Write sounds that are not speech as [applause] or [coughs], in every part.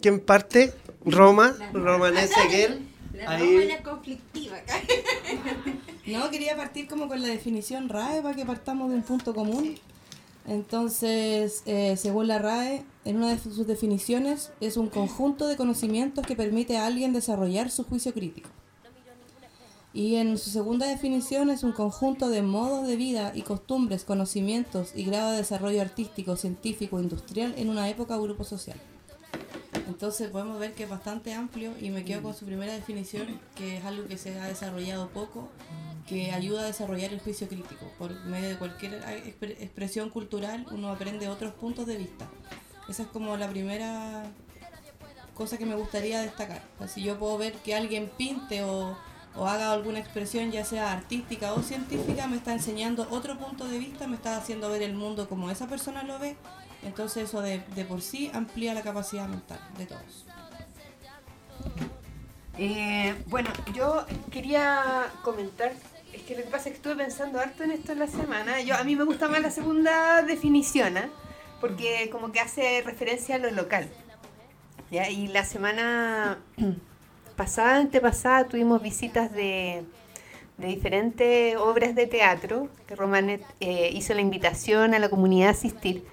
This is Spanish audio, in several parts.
¿Quién parte? Roma, Roma Neseguel. La Roma es conflictiva acá. [laughs] No, quería partir como con la definición RAE para que partamos de un punto común. Entonces, eh, según la RAE, en una de sus definiciones es un conjunto de conocimientos que permite a alguien desarrollar su juicio crítico. Y en su segunda definición es un conjunto de modos de vida y costumbres, conocimientos y grado de desarrollo artístico, científico, industrial en una época o grupo social. Entonces podemos ver que es bastante amplio y me quedo con su primera definición, que es algo que se ha desarrollado poco, que ayuda a desarrollar el juicio crítico. Por medio de cualquier expre- expresión cultural uno aprende otros puntos de vista. Esa es como la primera cosa que me gustaría destacar. O sea, si yo puedo ver que alguien pinte o, o haga alguna expresión, ya sea artística o científica, me está enseñando otro punto de vista, me está haciendo ver el mundo como esa persona lo ve. Entonces eso de, de por sí amplía la capacidad mental de todos. Eh, bueno, yo quería comentar, es que lo que pasa es que estuve pensando harto en esto en la semana. Yo, a mí me gusta más la segunda definición, ¿ah? porque como que hace referencia a lo local. ¿ya? Y la semana [clears throat] pasada, antepasada, tuvimos visitas de, de diferentes obras de teatro, que Romanet eh, hizo la invitación a la comunidad a asistir.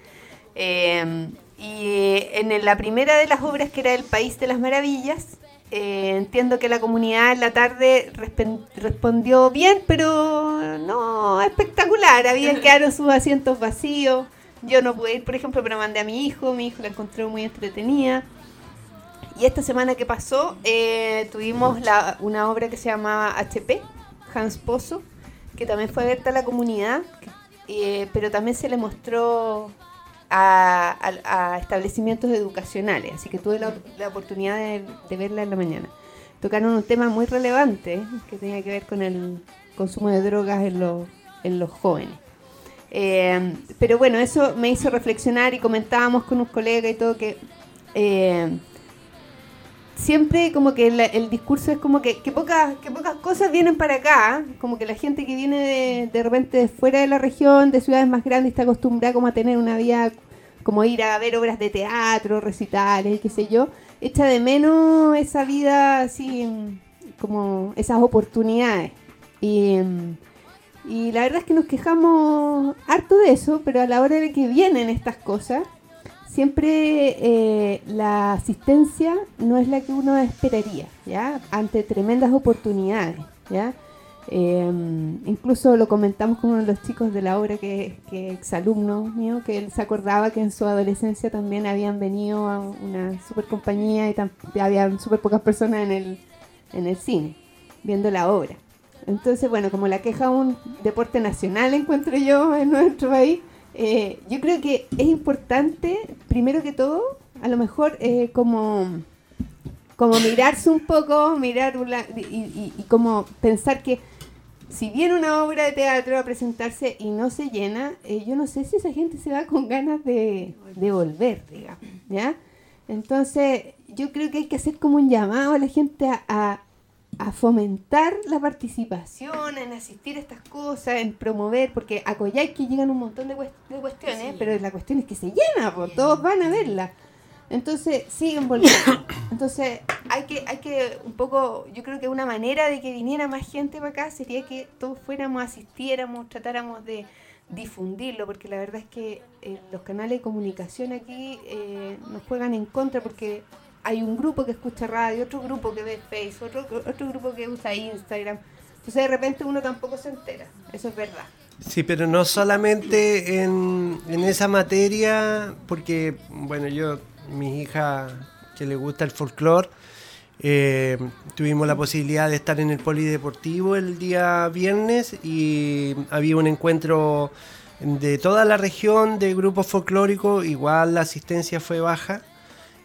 Eh, y en la primera de las obras, que era El País de las Maravillas, eh, entiendo que la comunidad en la tarde respondió bien, pero no espectacular. Habían [laughs] quedaron sus asientos vacíos. Yo no pude ir, por ejemplo, pero mandé a mi hijo. Mi hijo la encontró muy entretenida. Y esta semana que pasó, eh, tuvimos la- una obra que se llamaba HP, Hans Pozo, que también fue abierta a la comunidad, eh, pero también se le mostró a, establecimientos educacionales, así que tuve la, oportunidad de, verla en la mañana. Tocaron un tema muy relevante que tenía que ver con el consumo de drogas en, los en los jóvenes. Eh, pero bueno, eso me hizo reflexionar y comentábamos con un colega y todo que eh, siempre como que la- el discurso es como que, que, pocas, que pocas cosas vienen para acá, como que la gente que viene de, de repente de fuera de la región, de ciudades más grandes, está acostumbrada como a tener una vida, como ir a ver obras de teatro, recitales, qué sé yo, echa de menos esa vida así, como esas oportunidades. Y, y la verdad es que nos quejamos harto de eso, pero a la hora de que vienen estas cosas, siempre eh, la asistencia no es la que uno esperaría, ¿ya? Ante tremendas oportunidades, ¿ya? Eh, incluso lo comentamos con uno de los chicos de la obra que, que exalumno mío, que él se acordaba que en su adolescencia también habían venido a una super compañía y había súper pocas personas en el, en el cine viendo la obra. Entonces, bueno, como la queja un deporte nacional, encuentro yo en nuestro país, eh, yo creo que es importante, primero que todo, a lo mejor eh, como, como mirarse un poco, mirar un la- y, y- y como pensar que si viene una obra de teatro a presentarse y no se llena, eh, yo no sé si esa gente se va con ganas de, de volver, digamos, ¿ya? Entonces, yo creo que hay que hacer como un llamado a la gente a, a- a fomentar la participación, en asistir a estas cosas, en promover, porque a Coyhaique llegan un montón de, cues- de cuestiones, pero la cuestión es que se llena, pues todos van a verla. Entonces siguen volviendo. [coughs] Entonces hay que, hay que un poco, yo creo que una manera de que viniera más gente para acá sería que todos fuéramos, asistiéramos, tratáramos de difundirlo, porque la verdad es que eh, los canales de comunicación aquí eh, nos juegan en contra porque hay un grupo que escucha radio, otro grupo que ve Facebook, otro, otro grupo que usa Instagram. Entonces de repente uno tampoco se entera, eso es verdad. Sí, pero no solamente en, en esa materia, porque, bueno, yo, mi hija que le gusta el folclore, eh, tuvimos la posibilidad de estar en el polideportivo el día viernes y había un encuentro de toda la región de grupos folclóricos, igual la asistencia fue baja.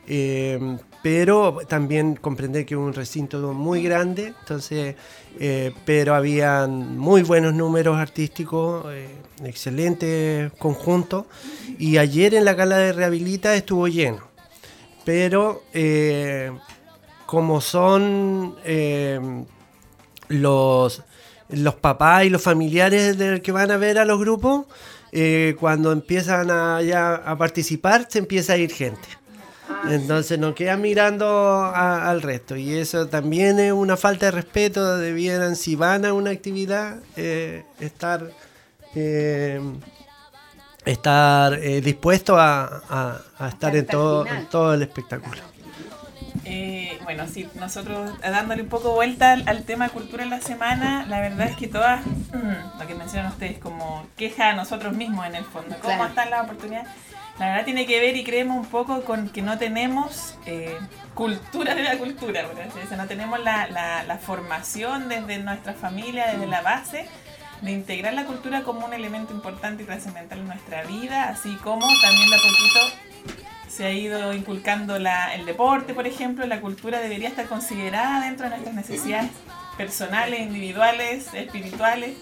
Eh, pero también comprender que un recinto muy grande, entonces, eh, pero habían muy buenos números artísticos, eh, excelentes conjuntos, y ayer en la gala de Rehabilita estuvo lleno, pero eh, como son eh, los, los papás y los familiares del que van a ver a los grupos, eh, cuando empiezan a participar, se empieza a ir gente. Ah, Entonces nos queda mirando al resto y eso también es una falta de respeto. Debieran, si van a una actividad, eh, estar eh, estar eh, dispuesto a, estar en todo, todo el espectáculo. Bueno, sí, nosotros dándole un poco vuelta al, tema de cultura en la semana, la verdad es que todas, lo que mencionan ustedes, como queja a nosotros mismos en el fondo, cómo están las oportunidades la verdad tiene que ver y creemos un poco con que no tenemos eh, cultura de la cultura, no tenemos la, la, formación desde nuestra familia, desde la base, de integrar la cultura como un elemento importante y trascendental en nuestra vida, así como también de a poquito se ha ido inculcando la, el deporte, por ejemplo, la cultura debería estar considerada dentro de nuestras necesidades personales, individuales, espirituales.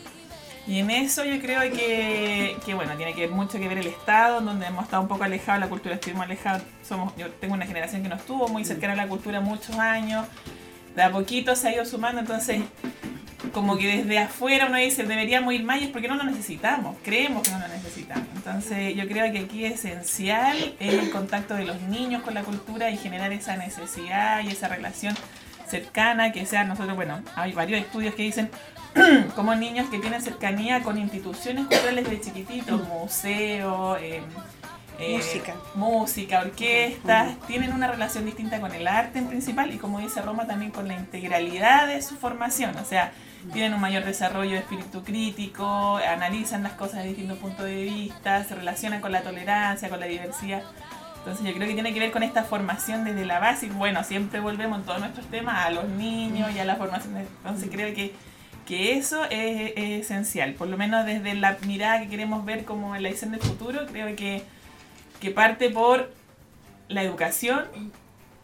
Y en eso yo creo que, que, bueno, tiene que mucho que ver el Estado, donde hemos estado un poco alejados, la cultura estuvimos alejados, somos, yo tengo una generación que no estuvo muy cercana a la cultura muchos años, de a poquito se ha ido sumando, entonces como que desde afuera uno dice deberíamos ir más y es porque no lo necesitamos, creemos que no lo necesitamos. Entonces yo creo que aquí es esencial el contacto de los niños con la cultura y generar esa necesidad y esa relación cercana que sea nosotros, bueno, hay varios estudios que dicen [clears throat] como niños que tienen cercanía con instituciones culturales de chiquititos, museos, em, eh, música. música, orquestas, tienen una relación distinta con el arte en principal y como dice Roma también con la integralidad de su formación, o sea, tienen un mayor desarrollo de espíritu crítico, analizan las cosas de distintos puntos de vista, se relacionan con la tolerancia, con la diversidad. Entonces yo creo que tiene que ver con esta formación desde la base. Bueno, siempre volvemos en todos nuestros temas a los niños y a la formación. Entonces creo que que eso es, esencial, por lo menos desde la mirada que queremos ver como en la edición del futuro, creo que, que parte por la educación,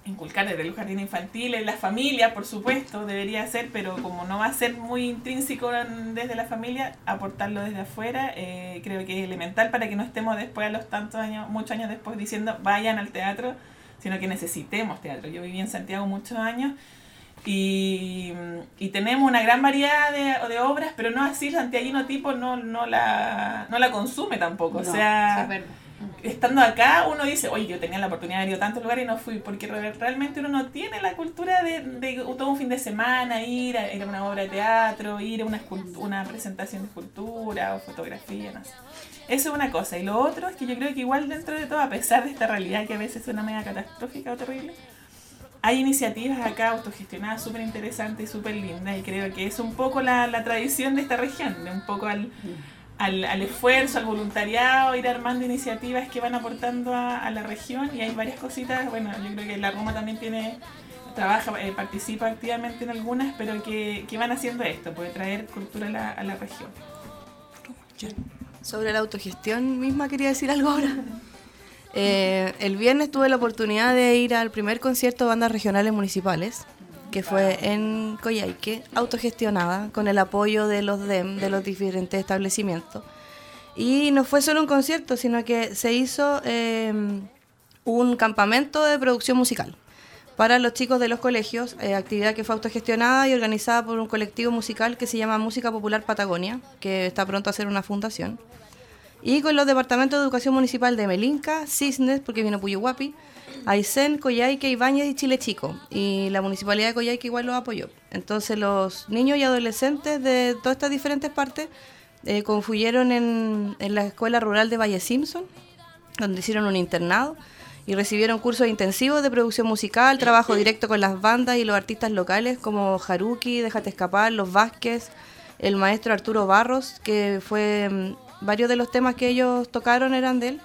inculcar desde los jardines infantiles, la familia, por supuesto, debería ser, pero como no va a ser muy intrínseco desde la familia, aportarlo desde afuera, eh, creo que es elemental para que no estemos después a los tantos años, muchos años después diciendo vayan al teatro, sino que necesitemos teatro. Yo viví en Santiago muchos años y, y, tenemos una gran variedad de, de, obras, pero no así, santiaguino tipo no, no, la, no la consume tampoco. o sea, estando acá uno dice, oye, yo tenía la oportunidad de ir a tantos lugares y no fui, porque realmente uno no tiene la cultura de, de todo un fin de semana, ir a, una obra de teatro, ir a una, una presentación de escultura o fotografía. Eso es una cosa. Y lo otro es que yo creo que igual dentro de todo, a pesar de esta realidad que a veces es una media catastrófica o terrible, hay iniciativas acá autogestionadas súper interesantes y súper lindas y creo que es un poco la, la, tradición de esta región, de un poco al, al, al, esfuerzo, al voluntariado, ir armando iniciativas que van aportando a, a, la región y hay varias cositas, bueno, yo creo que la Roma también tiene, trabaja, eh, participa activamente en algunas, pero que, que, van haciendo esto, puede traer cultura a la, a la región. Sobre la autogestión misma quería decir algo ahora. [laughs] Eh, el viernes tuve la oportunidad de ir al primer concierto de bandas regionales municipales, que fue en Coyhaique, autogestionada, con el apoyo de los DEM, de los diferentes establecimientos. Y no fue solo un concierto, sino que se hizo eh, un campamento de producción musical para los chicos de los colegios, eh, actividad que fue autogestionada y organizada por un colectivo musical que se llama Música Popular Patagonia, que está pronto a ser una fundación y con los departamentos de educación municipal de Melinca, Cisnes, porque vino Puyuhuapi, Aysén, Coyhaique, Ibáñez y Chile Chico. Y la municipalidad de Coyhaique igual los apoyó. Entonces los niños y adolescentes de todas estas diferentes partes eh, confluyeron en, en, la escuela rural de Valle Simpson, donde hicieron un internado y recibieron cursos intensivos de producción musical, trabajo directo con las bandas y los artistas locales como Haruki, Déjate Escapar, Los Vázquez, el maestro Arturo Barros, que fue mm, varios de los temas que ellos tocaron eran de él.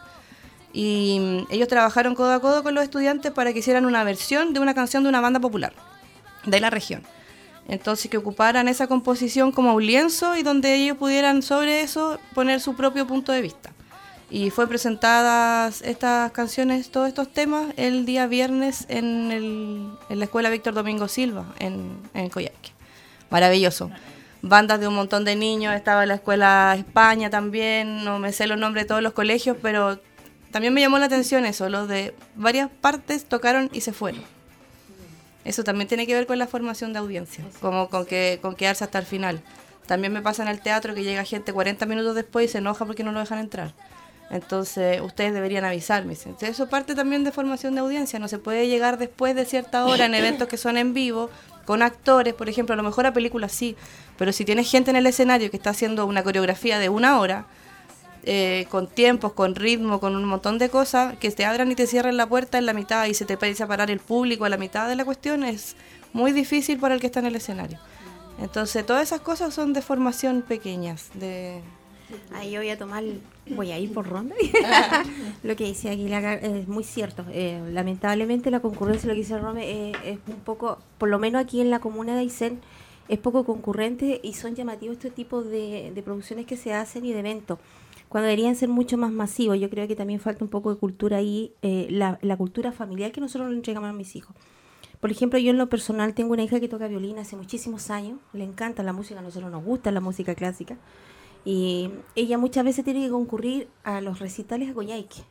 Y ellos trabajaron codo a codo con los estudiantes para que hicieran una versión de una canción de una banda popular de la región. Entonces que ocuparan esa composición como un lienzo y donde ellos pudieran sobre eso poner su propio punto de vista. Y fue presentadas estas canciones, todos estos temas, el día viernes en, la escuela Víctor Domingo Silva, en, en. Maravilloso bandas de un montón de niños, estaba la escuela España también, no me sé los nombres de todos los colegios, pero también me llamó la atención eso, los de varias partes tocaron y se fueron. Eso también tiene que ver con la formación de audiencia, como con, que, con quedarse hasta el final. También me pasa en el teatro que llega gente 40 minutos después y se enoja porque no lo dejan entrar. Entonces, ustedes deberían avisarme. Entonces, eso parte también de formación de audiencia. No se puede llegar después de cierta hora en eventos que son en vivo, con actores, por ejemplo, a lo mejor a películas sí, pero si tienes gente en el escenario que está haciendo una coreografía de una hora, eh, con tiempos, con ritmo, con un montón de cosas, que te abran y te cierren la puerta en la mitad y se te empieza a parar el público a la mitad de la cuestión, es muy difícil para el que está en el escenario. Entonces, todas esas cosas son de formación pequeñas, de Ahí yo voy a tomar, voy a ir por ronda. [laughs] lo que decía Aguilar es muy cierto. Eh, lamentablemente la concurrencia, lo que dice Rome, eh, es un poco, por lo menos aquí en la comuna de Aysén, es poco concurrente y son llamativos este tipo de, producciones que se hacen y de eventos. Cuando deberían ser mucho más masivos, yo creo que también falta un poco de cultura ahí, eh, la, la cultura familiar que nosotros le entregamos a mis hijos. Por ejemplo, yo en lo personal tengo una hija que toca violín hace muchísimos años, le encanta la música, a nosotros nos gusta la música clásica. Y ella muchas veces tiene que concurrir a los recitales a Coyhaique.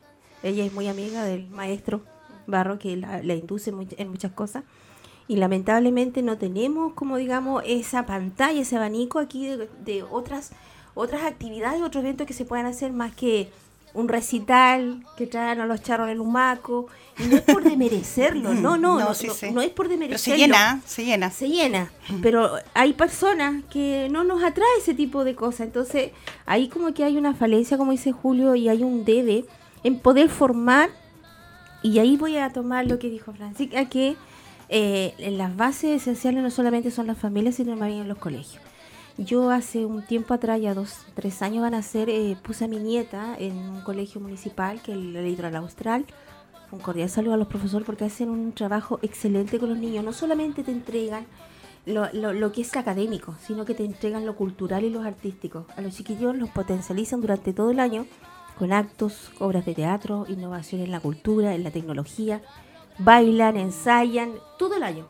Ella es muy amiga del maestro Barro, que la, induce en muchas cosas. Y lamentablemente no tenemos, como digamos, esa pantalla, ese abanico aquí de, de otras, otras actividades, otros eventos que se puedan hacer más que un recital que traen a los charros el humaco. Y no es por [laughs] demerecerlo, no, no, no, no, es por demerecerlo. se llena, se llena. Se llena, pero hay personas que no nos atrae ese tipo de cosas. Entonces, ahí como que hay una falencia, como dice Julio, y hay un debe en poder formar. Y ahí voy a tomar lo que dijo Francisca, que eh, las bases esenciales no solamente son las familias, sino también los colegios. Yo hace un tiempo atrás, ya dos, tres años van a ser, eh, puse a mi nieta en un colegio municipal, que es el Litoral Austral. Un cordial saludo a los profesores porque hacen un trabajo excelente con los niños. No solamente te entregan lo, lo, que es académico, sino que te entregan lo cultural y lo artístico. A los chiquillos los potencializan durante todo el año con actos, obras de teatro, innovación en la cultura, en la tecnología. Bailan, ensayan, todo el año.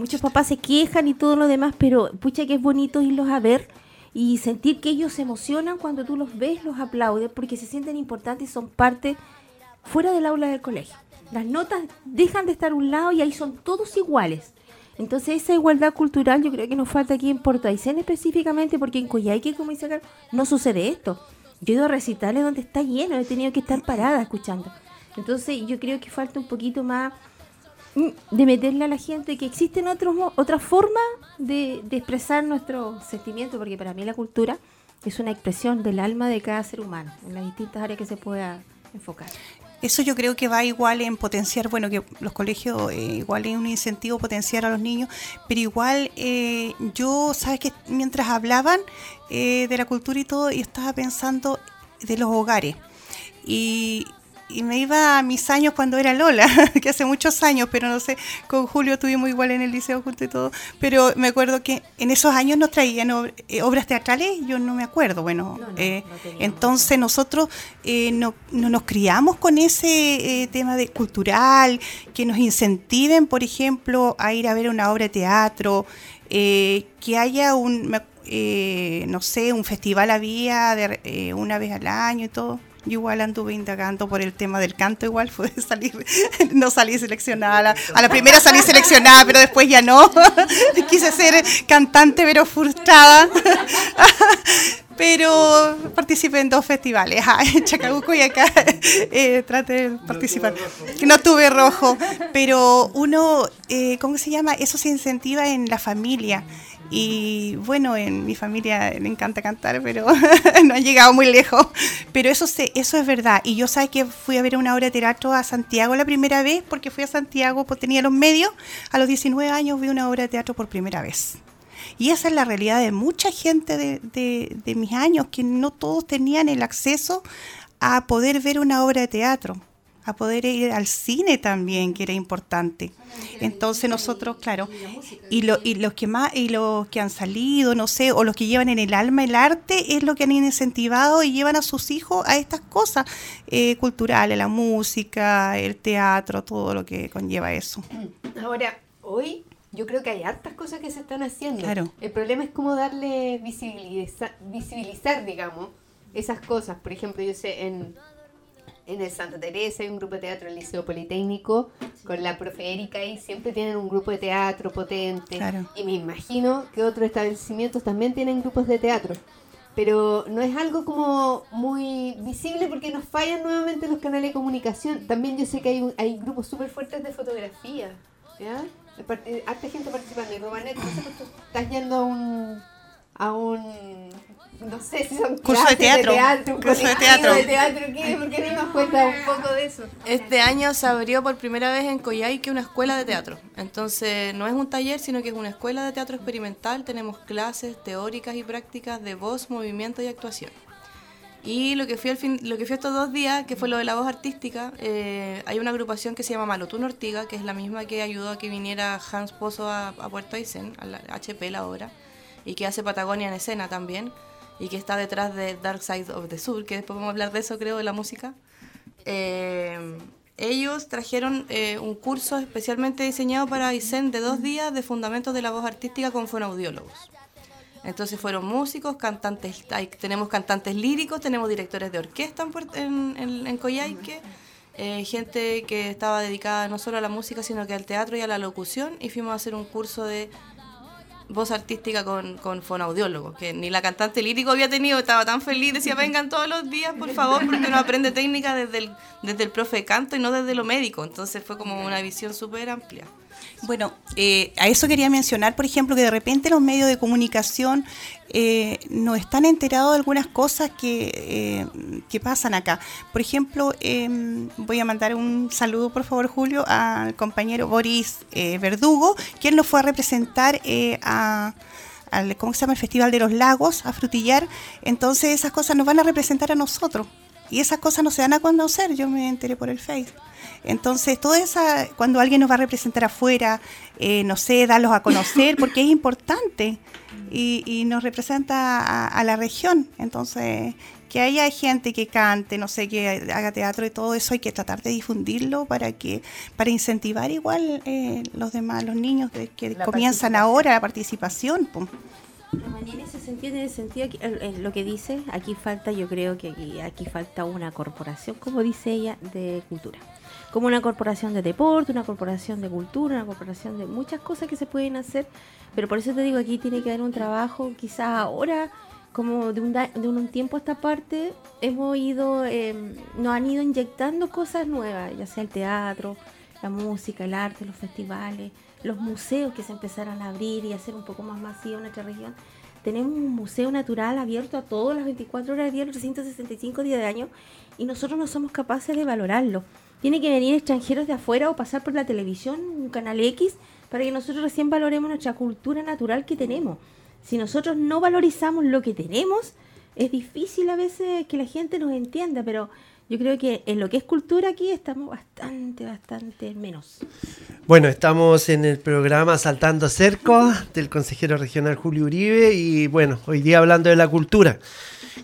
Muchos papás se quejan y todo lo demás, pero pucha que es bonito irlos a ver y sentir que ellos se emocionan cuando tú los ves, los aplaudes, porque se sienten importantes y son parte fuera del aula del colegio. Las notas dejan de estar a un lado y ahí son todos iguales. Entonces esa igualdad cultural yo creo que nos falta aquí en Porto Aysén específicamente porque en Coyhaique, como dice acá, no sucede esto. Yo he ido a recitales donde está lleno, he tenido que estar parada escuchando. Entonces yo creo que falta un poquito más de meterle a la gente que existen otros otras formas de, expresar nuestro sentimiento, porque para mí la cultura es una expresión del alma de cada ser humano, en las distintas áreas que se pueda enfocar. Eso yo creo que va igual en potenciar, bueno, que los colegios eh, igual es un incentivo potenciar a los niños, pero igual eh, yo, sabes que mientras hablaban eh, de la cultura y todo, yo estaba pensando de los hogares. Y, y me iba a mis años cuando era Lola, [laughs] que hace muchos años, pero no sé, con Julio estuvimos igual en el liceo junto y todo, pero me acuerdo que en esos años nos traían eh, obras teatrales, yo no me acuerdo, bueno, eh, entonces nosotros eh, no, nos criamos con ese tema de cultural, que nos incentiven, por ejemplo, a ir a ver una obra de teatro, que haya un, no sé, un festival había de, una vez al año y todo yo igual anduve indagando por el tema del canto, igual fue [laughs] salir, no salí seleccionada. A la, primera salí seleccionada, pero después ya no. [laughs] Quise ser cantante, pero frustrada. [laughs] pero participé en dos festivales, en Chacabuco y acá eh, traté de participar. No tuve rojo, pero uno, eh, ¿cómo se llama? Eso se incentiva en la familia. Y bueno, en mi familia le encanta cantar, pero [laughs] no han llegado muy lejos. Pero eso, se, eso es verdad. Y yo sé que fui a ver una obra de teatro a Santiago la primera vez, porque fui a Santiago, pues tenía los medios. A los 19 años vi una obra de teatro por primera vez. Y esa es la realidad de mucha gente de, de, de mis años, que no todos tenían el acceso a poder ver una obra de teatro a poder ir al cine también, que era importante. Entonces nosotros, claro, y, lo, y los que más, y los que han salido, no sé, o los que llevan en el alma el arte, es lo que han incentivado y llevan a sus hijos a estas cosas eh, culturales, la música, el teatro, todo lo que conlleva eso. Ahora, hoy yo creo que hay hartas cosas que se están haciendo. Claro. El problema es cómo darle visibilizar, visibilizar, digamos, esas cosas. Por ejemplo, yo sé, en en el Santa Teresa hay un grupo de teatro en el Liceo Politécnico con la profe Erika y siempre tienen un grupo de teatro potente. Y me imagino que otros establecimientos también tienen grupos de teatro. pero no es algo como muy visible porque nos fallan nuevamente los canales de comunicación. También yo sé que hay, hay grupos súper fuertes de fotografía, ¿ya? Eh, harta gente participando. Y Romanet, tú estás yendo a un, a un no sé si son curso de teatro, curso de teatro. de teatro ¿qué? ¿Por qué no nos cuenta un poco de eso? Este año se abrió por primera vez en Coyhaique una escuela de teatro. Entonces, no es un taller, sino que es una escuela de teatro experimental. Tenemos clases teóricas y prácticas de voz, movimiento y actuación. Y lo que fui al fin, lo que fui estos dos días, que fue lo de la voz artística, eh, hay una agrupación que se llama Malotún Ortiga, que es la misma que ayudó a que viniera Hans Pozo a, a Puerto Aysén, a la HP la obra, y que hace Patagonia en escena también y que está detrás de Dark Side of the Sur, que después vamos a hablar de eso, creo, de la música. Eh, ellos trajeron eh, un curso especialmente diseñado para Aysén de dos días de fundamentos de la voz artística con fonoaudiólogos. Entonces fueron músicos, cantantes, tenemos cantantes líricos, tenemos directores de orquesta en, en, en Coyhaique, eh, gente que estaba dedicada no solo a la música, sino que al teatro y a la locución, y fuimos a hacer un curso de voz artística con, con fonoaudiólogo, que ni la cantante lírico había tenido, estaba tan feliz, decía, vengan todos los días, por favor, porque uno aprende técnica desde el, desde el profe de canto y no desde lo médico, entonces fue como una visión súper amplia. Bueno, eh, a eso quería mencionar, por ejemplo, que de repente los medios de comunicación eh, no están enterados de algunas cosas que, eh, que pasan acá. Por ejemplo, em, voy a mandar un saludo, por favor, Julio, al compañero Boris Verdugo, quien nos fue a representar a al, ¿cómo se llama? el Festival de los Lagos, a Frutillar. Entonces esas cosas nos van a representar a nosotros. Y esas cosas no se van a conocer, yo me enteré por el Facebook. Entonces, todo esa, cuando alguien nos va a representar afuera, eh, no sé, darlos a conocer, porque es importante y, nos representa a, la región. Entonces, que haya gente que cante, no sé, que haga teatro y todo eso, hay que tratar de difundirlo para que para incentivar igual eh, los demás, los niños que comienzan ahora la participación. En ese sentido, en ese sentido lo que dice, aquí falta, yo creo que aquí, aquí falta una corporación, como dice ella, de cultura. Como una corporación de deporte, una corporación de cultura, una corporación de muchas cosas que se pueden hacer, pero por eso te digo, aquí tiene que haber un trabajo, quizás ahora, como de un, de un tiempo a esta parte, hemos ido, eh, nos han ido inyectando cosas nuevas, ya sea el teatro, la música, el arte, los festivales, los museos que se empezaron a abrir y a hacer un poco más masivo en nuestra región. Tenemos un museo natural abierto a todas las 24 horas del día, los 365 días de año, y nosotros no somos capaces de valorarlo. Tiene que venir extranjeros de afuera o pasar por la televisión, un canal X, para que nosotros recién valoremos nuestra cultura natural que tenemos. Si nosotros no valorizamos lo que tenemos, es difícil a veces que la gente nos entienda, pero yo creo que en lo que es cultura aquí estamos bastante, bastante menos. Bueno, estamos en el programa Saltando Cerco del consejero regional Julio Uribe y bueno, hoy día hablando de la cultura.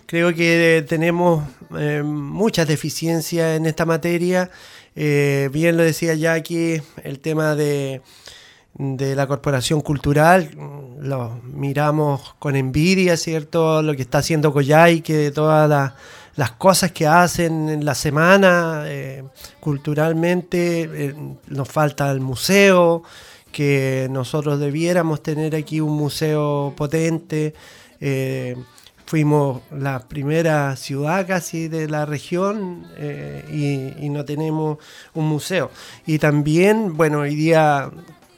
Creo que tenemos eh, muchas deficiencias en esta materia. Eh, bien lo decía Jackie, el tema de, de la corporación cultural, lo miramos con envidia, ¿cierto? Lo que está haciendo que de todas las, cosas que hacen en la semana, eh, culturalmente, nos falta el museo, que nosotros debiéramos tener aquí un museo potente. Fuimos la primera ciudad casi de la región eh, y, no tenemos un museo. Y también, bueno, hoy día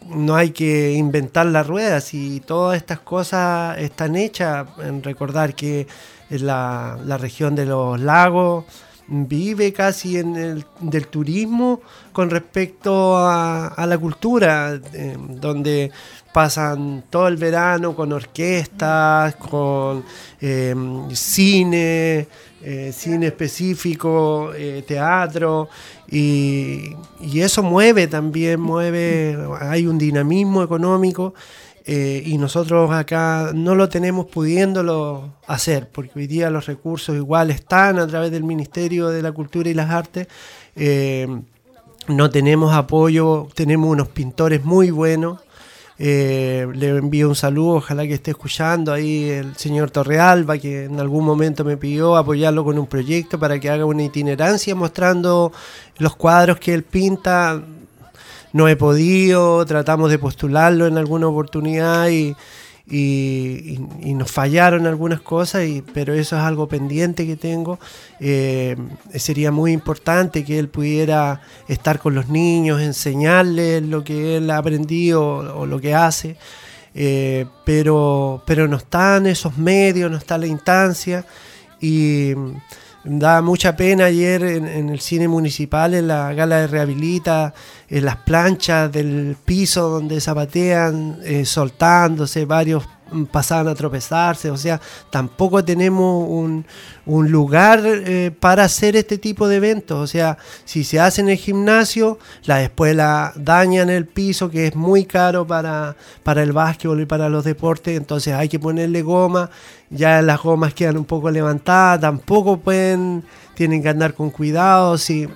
no hay que inventar las ruedas y todas estas cosas están hechas en recordar que la, la región de los lagos vive casi en el del turismo con respecto a, la cultura, eh, donde pasan todo el verano con orquestas, con eh, cine, eh, cine específico, teatro, y, y, eso mueve también, mueve, hay un dinamismo económico. Y nosotros acá no lo tenemos pudiéndolo hacer, porque hoy día los recursos igual están a través del Ministerio de la Cultura y las Artes, no tenemos apoyo, tenemos unos pintores muy buenos. Eh, le envío un saludo, ojalá que esté escuchando ahí el señor Torrealba, que en algún momento me pidió apoyarlo con un proyecto para que haga una itinerancia mostrando los cuadros que él pinta. No he podido, tratamos de postularlo en alguna oportunidad y, y, nos fallaron algunas cosas, y, pero eso es algo pendiente que tengo. Eh, sería muy importante que él pudiera estar con los niños, enseñarles lo que él ha aprendido o, o lo que hace. Eh, pero, pero no están esos medios, no está la instancia y mm, da mucha pena ayer en, en el cine municipal, en la gala de rehabilita, en las planchas del piso donde zapatean, eh, soltándose, varios pasaban a tropezarse, o sea, tampoco tenemos un, un lugar eh, para hacer este tipo de eventos, o sea, si se hace en el gimnasio, la escuela dañan el piso, que es muy caro para, para el básquetbol y para los deportes, entonces hay que ponerle goma, ya las gomas quedan un poco levantadas, tampoco pueden, tienen que andar con cuidado, si,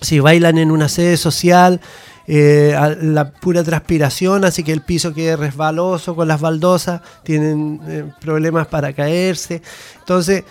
si bailan en una sede social, eh, la pura transpiración hace que el piso quede resbaloso con las baldosas, tienen eh, problemas para caerse. Entonces,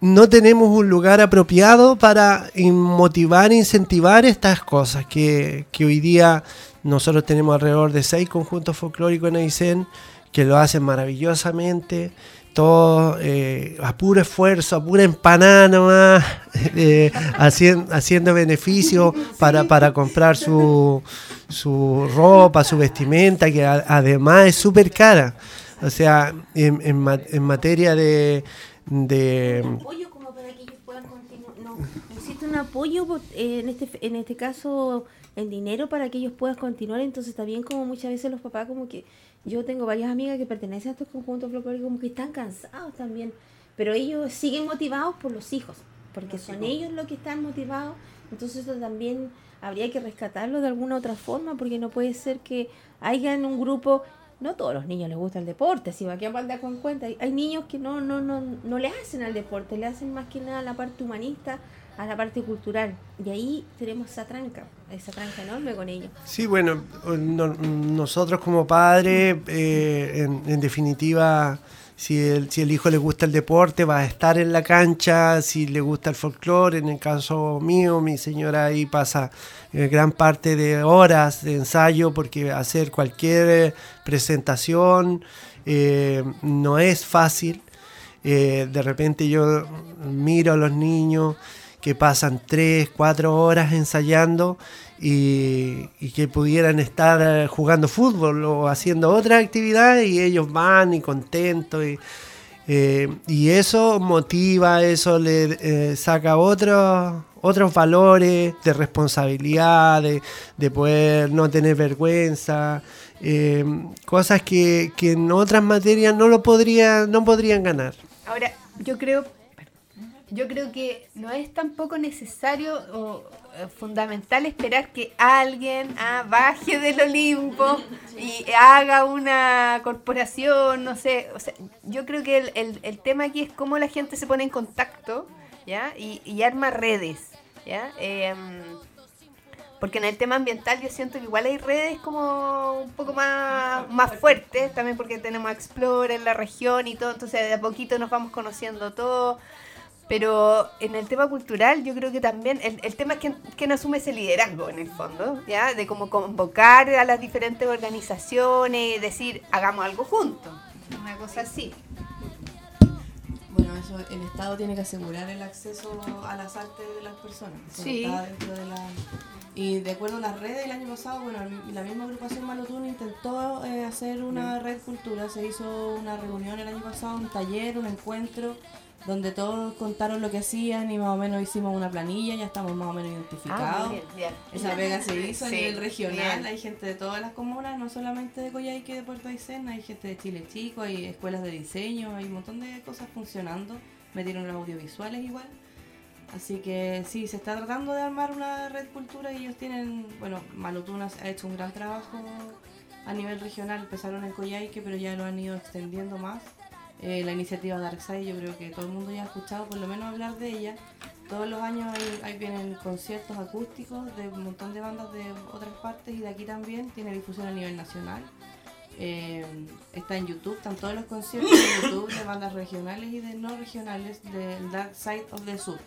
no tenemos un lugar apropiado para motivar e incentivar estas cosas que, que hoy día nosotros tenemos alrededor de seis conjuntos folclóricos en Aysén que lo hacen maravillosamente, todos eh, a puro esfuerzo, a pura empanada nomás, [laughs] eh, hacien- haciendo beneficio para, para comprar su, su ropa, su vestimenta, que además es súper cara. O sea, en, en en materia de, de como para que ellos puedan continuar. No, necesito un apoyo en este en este caso en dinero para que ellos puedan continuar. Entonces también como muchas veces los papás como que yo tengo varias amigas que pertenecen a estos conjuntos folclóricos como que están cansados también, pero ellos siguen motivados por los hijos, porque son ellos los que están motivados. Entonces eso también habría que rescatarlo de alguna otra forma, porque no puede ser que hayan un grupo no todos los niños les gusta el deporte, si va que andar con cuenta. Hay, niños que no, no, no, no le hacen al deporte, le hacen más que nada a la parte humanista, a la parte cultural. Y ahí tenemos esa tranca, esa tranca enorme con ellos. Sí, bueno, no- nosotros como padres, eh, en, definitiva, si el, si el hijo le gusta el deporte, va a estar en la cancha, si le gusta el folclore, en el caso mío, mi señora ahí pasa eh, gran parte de horas de ensayo, porque hacer cualquier eh, presentación no es fácil. De repente yo miro a los niños que pasan 3, 4 horas ensayando y, que pudieran estar eh, jugando fútbol o haciendo otra actividad y ellos van y contentos y, eh, y eso motiva, eso le eh, saca otros otros valores de responsabilidad, de, de poder no tener vergüenza, cosas que, que en otras materias no lo no podrían ganar. Ahora, yo creo, yo creo que no es tampoco necesario o eh, fundamental esperar que alguien ah, baje del Olimpo y haga una corporación, no sé. O sea, yo creo que el, el- el tema aquí es cómo la gente se pone en contacto, ¿ya? Y, y arma redes, ¿ya? Em, porque en el tema ambiental yo siento que igual hay redes como un poco más, más fuertes, también porque tenemos a Explore en la región y todo, entonces de a poquito nos vamos conociendo todo. Pero en el tema cultural yo creo que también el, el tema es que, que asume ese liderazgo en el fondo, ¿ya? De como convocar a las diferentes organizaciones y decir, hagamos algo juntos, una cosa así. Bueno, eso el Estado tiene que asegurar el acceso a las artes de las personas. Sí. está dentro de la... Y de acuerdo a las redes, el año pasado, bueno, la misma agrupación Malotún intentó eh, hacer una red cultura. Se hizo una reunión el año pasado, un taller, un encuentro, donde todos contaron lo que hacían y más o menos hicimos una planilla, ya estamos más o menos Ah, identificados. bien, bien. Esa pega se hizo a Sí, nivel regional, bien. hay gente de todas las comunas, no solamente de Coyhaique de Puerto Aysén, hay gente de Chile Chico, hay escuelas de diseño, hay un montón de cosas funcionando, metieron los audiovisuales igual. Así que sí, se está tratando de armar una red cultura y ellos tienen, bueno, Malutunas ha hecho un gran trabajo a nivel regional, empezaron en Coyhaique, pero ya lo han ido extendiendo más. Eh, la iniciativa Darkside, yo creo que todo el mundo ya ha escuchado por lo menos hablar de ella. Todos los años hay, hay vienen conciertos acústicos de un montón de bandas de otras partes y de aquí también. Tiene difusión a nivel nacional. Eh, está en YouTube, están todos los conciertos en [laughs] YouTube de bandas regionales y de no regionales del Dark Side of the Sur.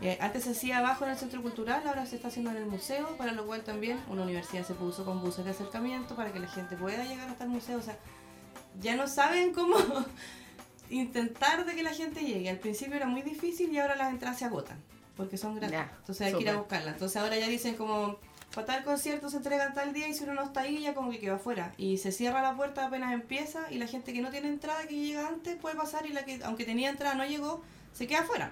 Eh, antes se hacía abajo en el centro cultural, ahora se está haciendo en el museo, para lo cual también una universidad se puso con buses de acercamiento para que la gente pueda llegar hasta el museo. O sea, ya no saben cómo [laughs] intentar de que la gente llegue. Al principio era muy difícil y ahora las entradas se agotan porque son gratis. Entonces hay que ir a buscarlas. Entonces ahora ya dicen como para tal concierto se entregan tal día y si uno no está ahí ya como que queda afuera. Y se cierra la puerta apenas empieza y la gente que no tiene entrada que llega antes puede pasar y la que aunque tenía entrada no llegó se queda afuera.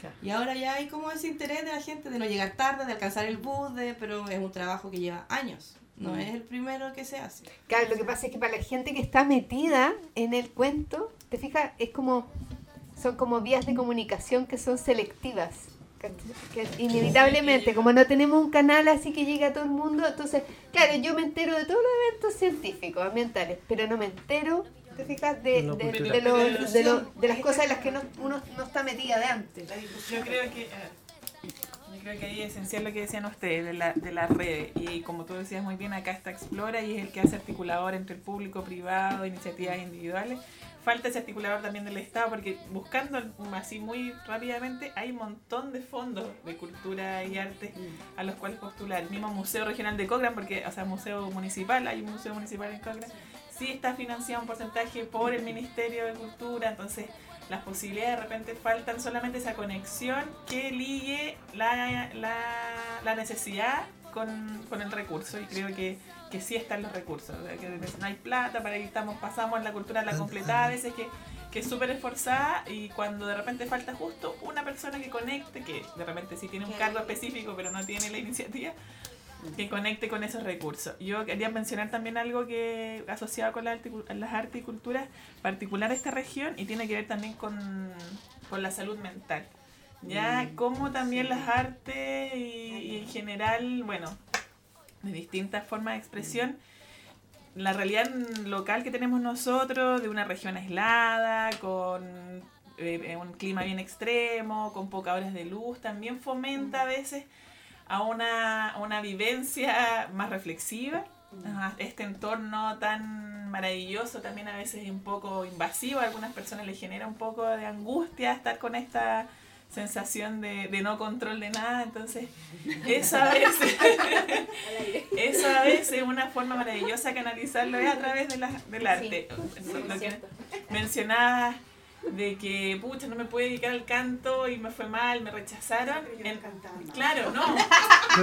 Claro. Y ahora ya hay como ese interés de la gente de no llegar tarde, de alcanzar el bus, de, pero es un trabajo que lleva años. No Mm. es el primero que se hace. Claro, lo que pasa es que para la gente que está metida en el cuento, te fijas, es como son como vías de comunicación que son selectivas. Que inevitablemente, como no tenemos un canal así que llegue a todo el mundo, entonces, claro, yo me entero de todos los eventos científicos, ambientales, pero no me entero, te fijas, de, Lo de, de lo- de lo- de las cosas en las que no- uno no está metida de antes. Yo creo que eh, yo creo que ahí es esencial lo que decían ustedes de la, de la red y como tú decías muy bien acá está Explora y es el que hace articulador entre el público privado, iniciativas individuales. Falta ese articulador también del Estado porque buscando así muy rápidamente hay un montón de fondos de cultura y arte a los cuales postular. El mismo Museo Regional de Cochrane, porque, o sea, Museo Municipal, hay un museo municipal en Cochrane, sí está financiado un porcentaje por el Ministerio de Cultura, entonces las posibilidades de repente faltan solamente esa conexión que ligue la, la, la necesidad con, con el recurso. Y creo que, que sí están los recursos, que no hay plata, para ahí estamos, pasamos la cultura a la completada, a veces que, que es súper esforzada y cuando de repente falta justo una persona que conecte, que de repente sí tiene un cargo específico pero no tiene la iniciativa, que conecte con esos recursos. Yo quería mencionar también algo que asociado con la las artes y culturas, particular a esta región, y tiene que ver también con, con la salud mental. Ya, como también las artes y, y en general, bueno, de distintas formas de expresión, la realidad local que tenemos nosotros, de una región aislada, con eh, un clima bien extremo, con pocas horas de luz, también fomenta a veces a una, una vivencia más reflexiva. Ajá, Este entorno tan maravilloso también a veces es un poco invasivo, a algunas personas les genera un poco de angustia estar con esta sensación de, de no control de nada, entonces eso a veces, [laughs] eso a veces es una forma maravillosa de canalizarlo es a través de la, del arte. Mencionabas de que, pucha, no me pude dedicar al canto y me fue mal, me rechazaron. En- claro, no. [laughs]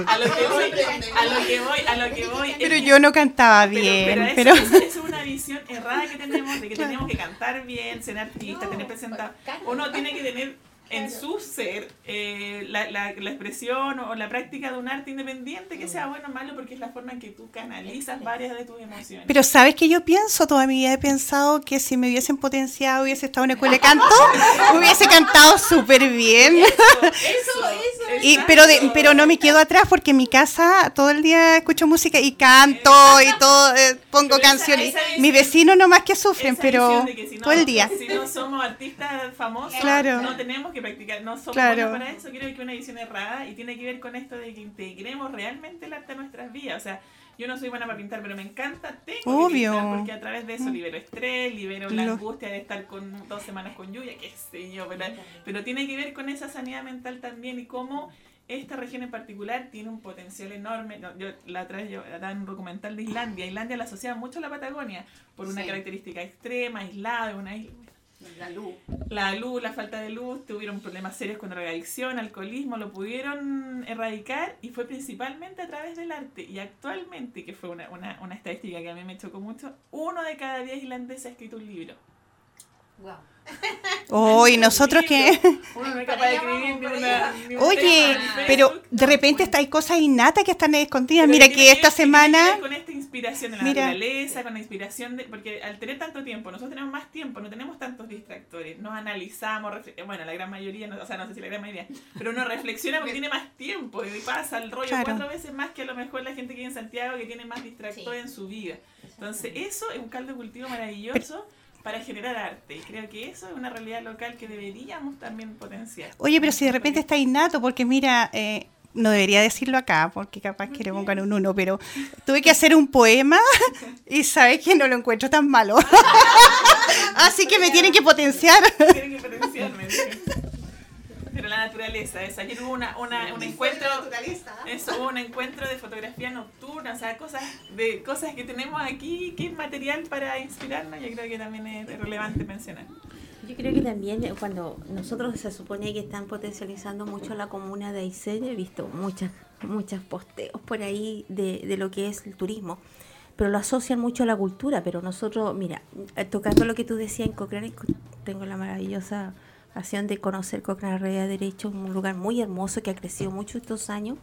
A lo que voy, a lo que voy, a lo que voy. Pero que- yo no cantaba pero- bien, pero, pero... eso, es una visión errada que tenemos de que [laughs] tenemos que cantar bien, ser artista, tener presentado. Uno tiene que tener en su ser eh, la, la, la expresión o la práctica de un arte independiente que sea bueno o malo porque es la forma en que tú canalizas varias de tus emociones. Pero sabes que yo pienso, toda mi vida he pensado que si me hubiesen potenciado, hubiese estado en una escuela de canto, [laughs] hubiese cantado súper bien. eso, eso, Y, pero, de- pero no me quedo atrás porque en mi casa todo el día escucho música y canto y todo, eh, pongo Pero esa- canciones. esa visión- Mis vecinos nomás que sufren, pero si no- todo el día. Si no somos artistas famosos, Claro. no tenemos que practicar, no somos Claro. buenos para eso. Creo que es una visión errada y tiene que ver con esto de que integremos realmente el arte a nuestras vidas. O sea, yo no soy buena para pintar, pero me encanta, tengo que Obvio. pintar porque a través de eso libero estrés, libero la Lo- angustia de estar con dos semanas con lluvia, qué sé yo, pero, pero tiene que ver con esa sanidad mental también y cómo esta región en particular tiene un potencial enorme. No, yo la otra vez yo daba un documental de Islandia. Islandia la asocia mucho a la Patagonia por una Sí. característica extrema, aislada, una isla. La luz. La luz, la falta de luz, tuvieron problemas serios con drogadicción, alcoholismo, lo pudieron erradicar y fue principalmente a través del arte. Y actualmente, que fue una, una, una estadística que a mí me chocó mucho, uno de cada diez irlandeses ha escrito un libro. Wow. [laughs] Hoy nosotros que... Uno no es capaz de escribir ni una... ni un Oye, pero de repente está, hay cosas innatas que están escondidas. Pero Mira que esta que semana... Con esta inspiración de la Mira. naturaleza, con la inspiración de. Porque al tener tanto tiempo, nosotros tenemos más tiempo, no tenemos tantos distractores. Nos analizamos, bueno, la gran mayoría, no, o sea, no sé si la gran mayoría, pero uno reflexiona porque tiene más tiempo y pasa el rollo Claro. cuatro veces más que a lo mejor la gente que vive en Santiago que tiene más distractores en su vida. Entonces, eso es un caldo de cultivo maravilloso. Para generar arte, y creo que eso es una realidad local que deberíamos también potenciar. Oye, pero si de repente está innato, porque mira, eh, no debería decirlo acá, porque capaz que le pongan un uno, pero tuve que hacer un poema y sabes que no lo encuentro tan malo. [laughs] Así que me tienen que potenciar. Tienen que potenciarme. Naturaleza. Eso, ayer hubo una, una, un encuentro. Eso, hubo un encuentro de fotografía nocturna, o sea, cosas, de, cosas que tenemos aquí, que es material para inspirarnos, yo creo que también es relevante mencionar. Yo creo que también eh, cuando nosotros se supone que están potencializando mucho la comuna de Aysén, he visto muchas, muchas posteos por ahí de, de lo que es el turismo pero lo asocian mucho a la cultura. Pero nosotros, mira, eh, tocando lo que tú decías en Cochrane, tengo la maravillosa acción de conocer de Derecho, un lugar muy hermoso que ha crecido mucho estos años.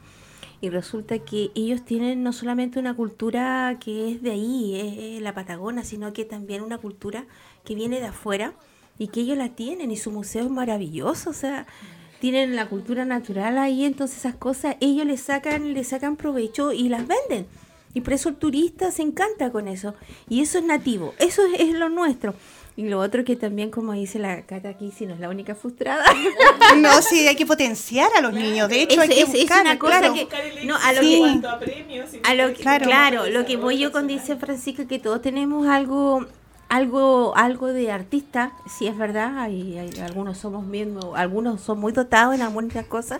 Y resulta que ellos tienen no solamente una cultura que es de ahí, es la Patagona, sino que también una cultura que viene de afuera y que ellos la tienen y su museo es maravilloso, o sea, tienen la cultura natural ahí, entonces esas cosas ellos le sacan, le sacan provecho y las venden. Y por eso el turista se encanta con eso. Y eso es nativo, eso es, lo nuestro. Y lo otro que también, como dice la Cata aquí, si no es la única frustrada. [laughs] No, sí, hay que potenciar a los niños. De hecho, hay que buscar, una cosa que... No, a lo que... A lo que claro, claro, lo que voy yo con dice Francisco, que todos tenemos algo algo algo de artista, si es verdad, hay, hay, algunos somos mismos, algunos son muy dotados en algunas cosas,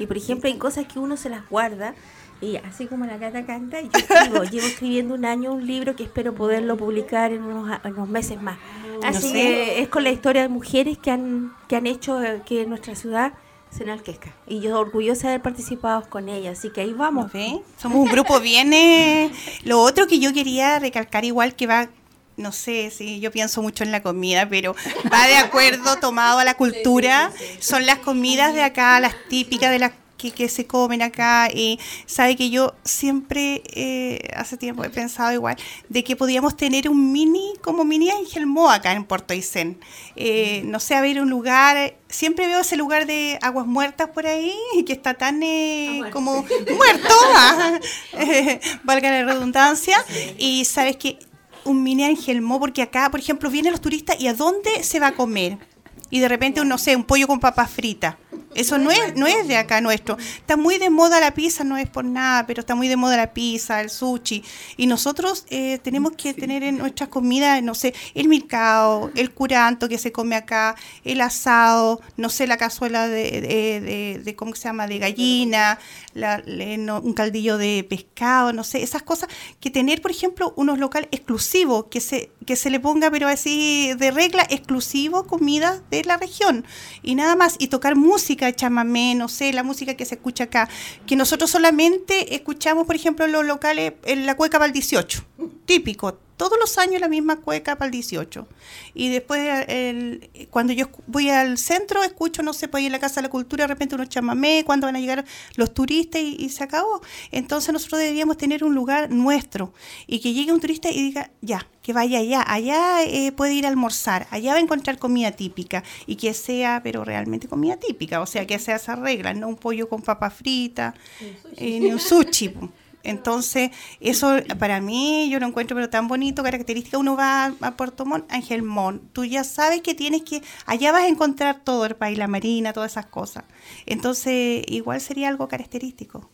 y por ejemplo hay cosas que uno se las guarda, y así como la gata canta, yo escribo, llevo escribiendo un año un libro que espero poderlo publicar en unos, unos meses más. Así que es con la historia de mujeres que han, que han hecho que nuestra ciudad se enalquezca. Y yo orgullosa de haber participado con ella, así que ahí vamos. Somos un grupo bien... Eh, lo otro que yo quería recalcar igual que va no sé si yo pienso mucho en la comida, pero va de acuerdo tomado a la cultura. Son las comidas de acá, las típicas de las que, se comen acá. Y sabe que yo siempre, eh, hace tiempo he pensado igual, de que podíamos tener un mini, como mini Ángel Mo acá en Puerto Aysén. Eh, no sé, a ver, un lugar, siempre veo ese lugar de aguas muertas por ahí, que está tan eh, como muerto, [laughs] ah, [laughs] valga la redundancia. Y sabes que un mini Ángel Mo, porque acá, por ejemplo, vienen los turistas y ¿a dónde se va a comer? Y de repente, no sé, un pollo con papas fritas eso no es, no es de acá nuestro. Está muy de moda la pizza, no es por nada, pero está muy de moda la pizza, el sushi. Y nosotros eh, tenemos que tener en nuestras comidas, no sé, el mercado, el curanto que se come acá, el asado, no sé, la cazuela de, de, de, ¿cómo se llama?, de gallina, la, un caldillo de pescado, no sé, esas cosas. Que tener, por ejemplo, unos locales exclusivos, que se, que se le ponga, pero así de regla, exclusivo comida de la región. Y nada más, y tocar música chamamé, no sé, la música que se escucha acá, que nosotros solamente escuchamos, por ejemplo, en los locales, en la cueca para el 18, típico, todos los años la misma cueca para el 18. Y después, el, cuando yo voy al centro, escucho, no sé, pues ahí en la Casa de la Cultura, de repente unos chamamé, cuando van a llegar los turistas y, se acabó. Entonces nosotros deberíamos tener un lugar nuestro y que llegue un turista y diga, ya, que vaya allá, allá eh, puede ir a almorzar, allá va a encontrar comida típica y que sea, pero realmente comida típica, o sea, que sea esa regla, no un pollo con papa frita, ni un sushi. Eh, entonces, eso para mí yo lo encuentro pero tan bonito, característica, uno va a Puerto Montt, Ángel Montt, tú ya sabes que tienes que, allá vas a encontrar todo el país, la marina, todas esas cosas. Entonces, igual sería algo característico.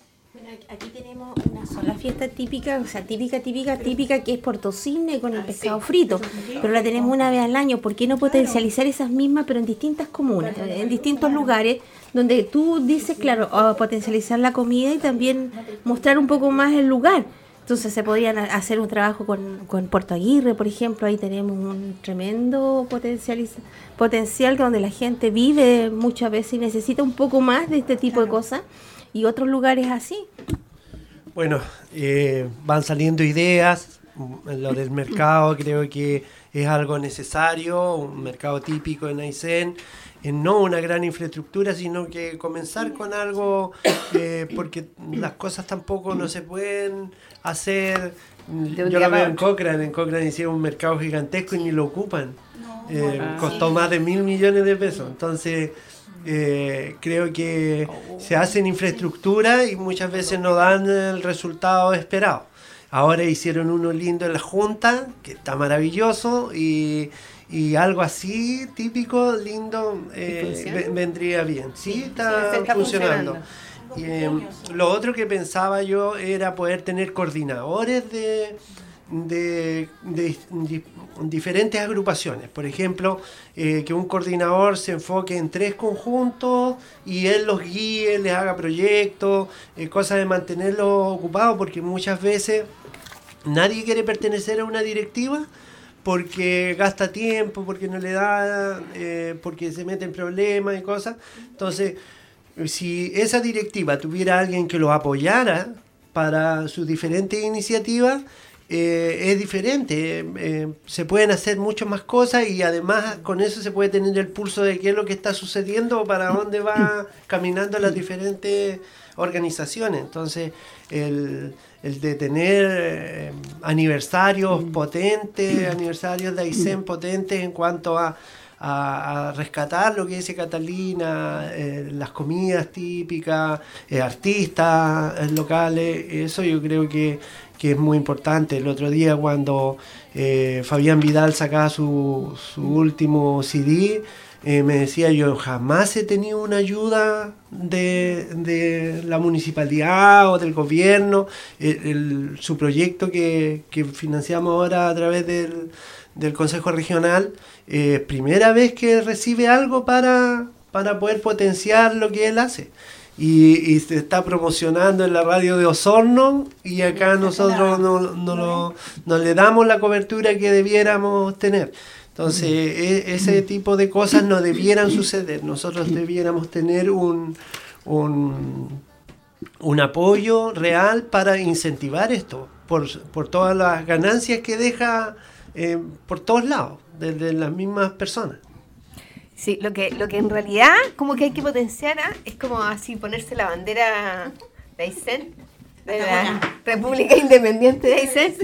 Aquí tenemos una sola fiesta típica, o sea, típica, típica, típica, que es portocine con el ah, pescado frito, pero la tenemos una vez al año. ¿Por qué no potencializar esas mismas, pero en distintas comunas, en distintos lugares, donde tú dices, claro, oh, potencializar la comida y también mostrar un poco más el lugar? Entonces se podrían hacer un trabajo con, con Puerto Aguirre, por ejemplo, ahí tenemos un tremendo potencial donde la gente vive muchas veces y necesita un poco más de este tipo de cosas y otros lugares así. Bueno, eh, van saliendo ideas, lo del mercado creo que es algo necesario, un mercado típico en Aysén, no una gran infraestructura, sino que comenzar con algo, eh, porque las cosas tampoco no se pueden hacer. Yo lo veo en Cochrane, en Cochrane hicieron un mercado gigantesco y ni lo ocupan. Eh, costó más de mil millones de pesos, entonces eh, creo que se hacen infraestructura y muchas veces no dan el resultado esperado. Ahora hicieron uno lindo en la Junta, que está maravilloso, y, algo así típico, lindo, eh, vendría bien. Sí, está, funcionando. Y, em, lo otro que pensaba yo era poder tener coordinadores de de, de- di- diferentes agrupaciones. Por ejemplo, eh, que un coordinador se enfoque en tres conjuntos y él los guíe, les haga proyectos, eh, cosas de mantenerlos ocupados, porque muchas veces nadie quiere pertenecer a una directiva porque gasta tiempo, porque no le da, eh, porque se mete en problemas y cosas. Entonces, si esa directiva tuviera alguien que lo apoyara para sus diferentes iniciativas, eh, es diferente. eh, se pueden hacer muchas más cosas y además con eso se puede tener el pulso de qué es lo que está sucediendo o para dónde va caminando las diferentes organizaciones. Entonces, el, el de tener eh, aniversarios potentes, [clears throat] aniversarios de Aysén potentes en cuanto a, a, a rescatar lo que dice Catalina, eh, las comidas típicas, eh, artistas locales, eso yo creo que, que es muy importante. El otro día cuando Fabián Vidal sacaba su, su último CD, eh, me decía yo jamás he tenido una ayuda de, de la municipalidad o del gobierno. El- el- su proyecto que, que financiamos ahora a través del, del Consejo Regional eh, primera vez que recibe algo para, para poder potenciar lo que él hace. Y, y se está promocionando en la radio de Osorno y acá nosotros no, no, lo- no le damos la cobertura que debiéramos tener. Entonces, e- ese tipo de cosas no debieran suceder. Nosotros debiéramos tener un, un, un apoyo real para incentivar esto, por, por todas las ganancias que deja eh, por todos lados, desde las mismas personas. Sí, lo que, lo que en realidad como que hay que potenciar ¿ah? es como así ponerse la bandera de Aysén, de la República Independiente de Aysén,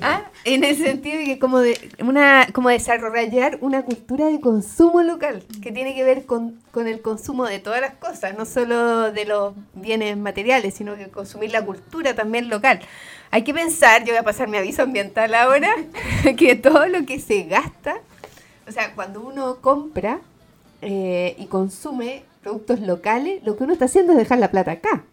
¿ah? en el sentido de que como, de, una, como desarrollar una cultura de consumo local, que tiene que ver con, con el consumo de todas las cosas, no solo de los bienes materiales, sino que consumir la cultura también local. Hay que pensar, yo voy a pasar mi aviso ambiental ahora, [laughs] que todo lo que se gasta, o sea, cuando uno compra eh, y consume productos locales, lo que uno está haciendo es dejar la plata acá.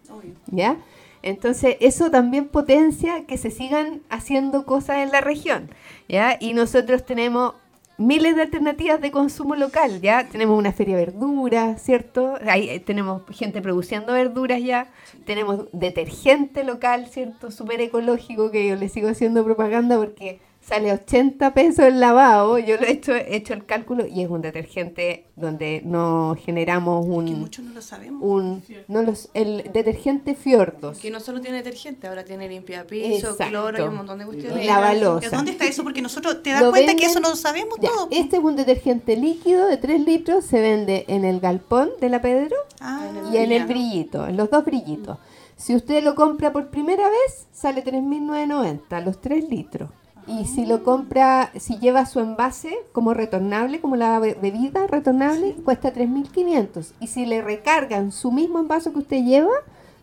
¿Ya? Entonces, eso también potencia que se sigan haciendo cosas en la región. ¿Ya? Y nosotros tenemos miles de alternativas de consumo local, ¿ya? Tenemos una feria de verduras, ¿cierto? Ahí eh, tenemos gente produciendo verduras ya. Tenemos detergente local, ¿cierto? Súper ecológico, que yo le sigo haciendo propaganda porque sale 80 pesos el lavado. Yo lo he hecho, he hecho el cálculo y es un detergente donde no generamos Que un... muchos no lo sabemos. un no los, el detergente Fiordos. Que no solo tiene detergente, ahora tiene limpiapiso, cloro y un montón de cuestiones. Y lavalosa. ¿De ¿Dónde está eso? Porque nosotros te das Lo cuenta que eso no lo sabemos Ya, todo. este es un detergente líquido de 3 litros, se vende en el galpón de la Pedro Ah, y en el brillito, en los dos brillitos. Si usted lo compra por primera vez, sale 3.990, los 3 litros. Y si lo compra, si lleva su envase como retornable, como la be- bebida retornable, cuesta 3.500. Y si le recargan su mismo envase que usted lleva,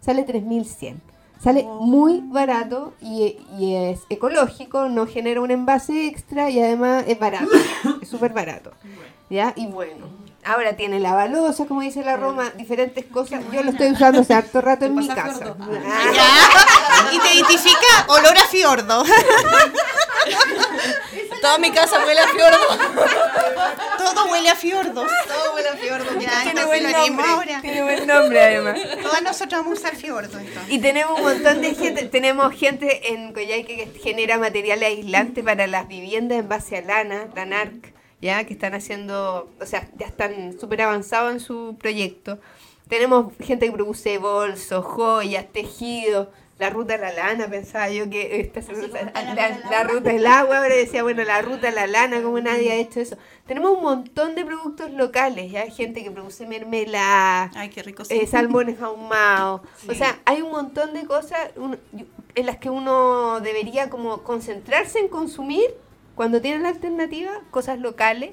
sale 3.100. Sale muy barato y, y es ecológico, no genera un envase extra y además es barato, [coughs] es súper barato. ¿Ya? Y bueno. Ahora tiene la balosa, como dice la Roma, diferentes cosas. Yo lo estoy usando hace harto rato en mi casa. Ah, [laughs] Ya. Y te identifica olor a fiordo. [laughs] Toda mi casa huele a fiordo. Todo huele a fiordos. Todo huele a fiordo. Tiene buen nombre. ahora. Tiene buen nombre además. Todas nosotros vamos a usar fiordo entonces. Y tenemos un montón de gente, tenemos gente en Coyhaique que genera material aislante para las viviendas en base a lana, la NARC, ya que están haciendo, o sea, ya están súper avanzados en su proyecto. Tenemos gente que produce bolsos, joyas, tejidos, la ruta de la lana, pensaba yo que esta se- la, la ruta del agua, ahora decía, bueno, la ruta de la lana, como nadie ha hecho eso. Tenemos un montón de productos locales, ya gente que produce mermelada, Ay, qué rico. sí. eh, salmones ahumados. O sea, hay un montón de cosas un- en las que uno debería como concentrarse en consumir cuando tiene la alternativa, cosas locales,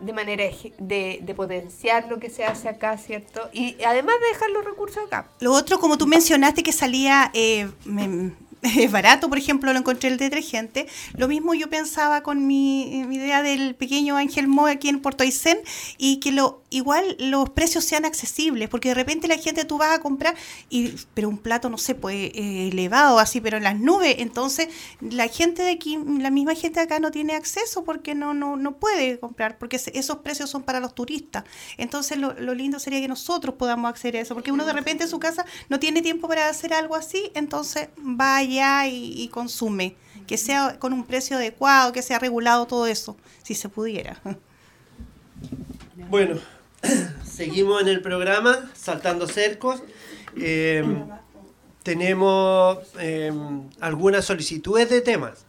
de manera de, de potenciar lo que se hace acá, ¿cierto? Y además de dejar los recursos acá. Lo otro, como tú mencionaste, que salía, eh, me- [laughs] es barato, por ejemplo, lo encontré el detergente. Lo mismo yo pensaba con mi, idea del pequeño Ángel Mo aquí en Puerto Aysén y que lo igual los precios sean accesibles, porque de repente la gente tú vas a comprar y pero un plato no sé, pues eh, elevado así, pero en las nubes, entonces la gente de aquí, la misma gente de acá no tiene acceso porque no no no puede comprar, porque esos precios son para los turistas. Entonces lo, lo lindo sería que nosotros podamos acceder a eso, porque uno de repente en su casa no tiene tiempo para hacer algo así, entonces va y consume, que sea con un precio adecuado, que sea regulado todo eso, si se pudiera. Bueno, [clears throat] seguimos en el programa, Saltando Cercos. Eh, tenemos eh, algunas solicitudes de temas.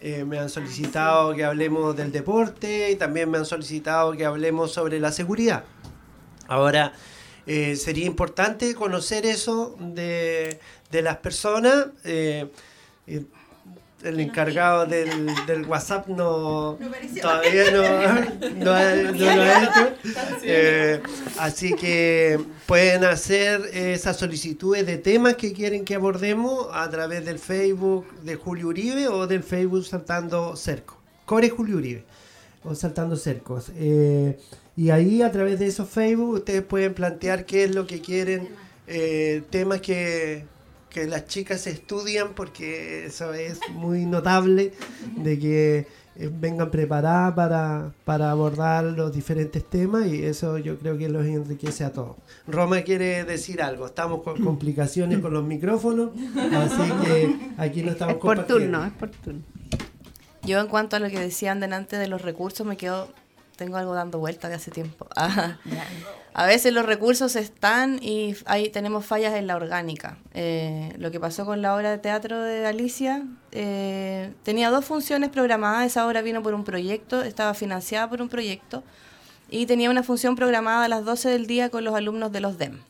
Eh, me han solicitado que hablemos del deporte y también me han solicitado que hablemos sobre la seguridad. Ahora, eh, sería importante conocer eso de, de las personas. eh, el encargado del, del WhatsApp no [laughs] todavía no, [laughs] no, no lo ha hecho. Eh, así que pueden hacer esas solicitudes de temas que quieren que abordemos a través del Facebook de Julio Uribe o del Facebook Saltando Cerco. Core Julio Uribe o Saltando Cercos. Eh, y ahí a través de esos Facebook ustedes pueden plantear qué es lo que quieren, eh, temas que, que las chicas estudian, porque eso es muy notable, de que eh, vengan preparadas para, para abordar los diferentes temas y eso yo creo que los enriquece a todos. Roma quiere decir algo, estamos con complicaciones con los micrófonos, así que aquí no estamos Es por turno, es por turno. Yo en cuanto a lo que decían delante de los recursos, me quedo, tengo algo dando vuelta de hace tiempo. [laughs] A veces los recursos están y ahí tenemos fallas en la orgánica. Eh, lo que pasó con la obra de teatro de Alicia, eh, tenía dos funciones programadas, esa obra vino por un proyecto, estaba financiada por un proyecto y tenía una función programada a las 12 del día con los alumnos de los DEM.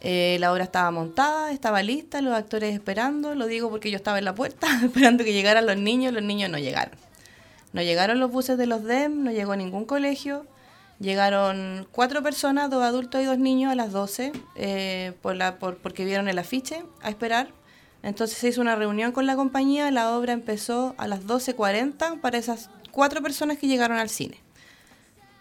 Eh, la obra estaba montada, estaba lista, los actores esperando, lo digo porque yo estaba en la puerta [laughs] esperando que llegaran los niños, los niños no llegaron. No llegaron los buses de los DEM, no llegó ningún colegio, llegaron cuatro personas, dos adultos y dos niños a las 12, eh, por la, por, porque vieron el afiche a esperar. Entonces se hizo una reunión con la compañía, la obra empezó a las 12.40 para esas cuatro personas que llegaron al cine.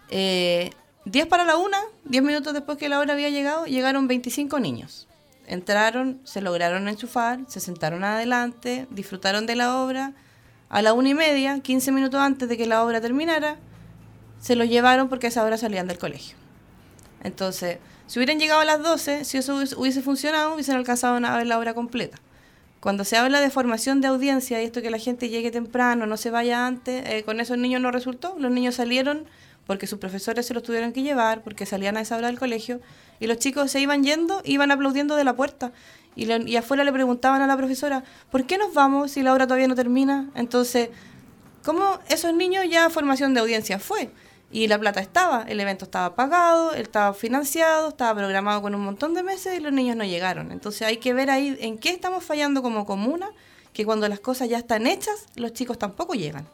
Eh, 10 para la una, 10 minutos después que la hora había llegado, llegaron 25 niños. Entraron, se lograron enchufar, se sentaron adelante, disfrutaron de la obra. A la una y media, 15 minutos antes de que la obra terminara, se los llevaron porque a esa hora salían del colegio. Entonces, si hubieran llegado a las 12, si eso hubiese- funcionado, hubiesen alcanzado a ver la obra completa. Cuando se habla de formación de audiencia y esto que la gente llegue temprano, no se vaya antes, eh, con esos niños no resultó. Los niños salieron porque sus profesores se los tuvieron que llevar, porque salían a esa hora del colegio, y los chicos se iban yendo, iban aplaudiendo de la puerta. Y, le- y afuera le preguntaban a la profesora, ¿por qué nos vamos si la obra todavía no termina? Entonces, ¿cómo esos niños ya formación de audiencia fue? Y la plata estaba, el evento estaba pagado, él estaba financiado, estaba programado con un montón de meses y los niños no llegaron. Entonces hay que ver ahí en qué estamos fallando como comuna, que cuando las cosas ya están hechas, los chicos tampoco llegan.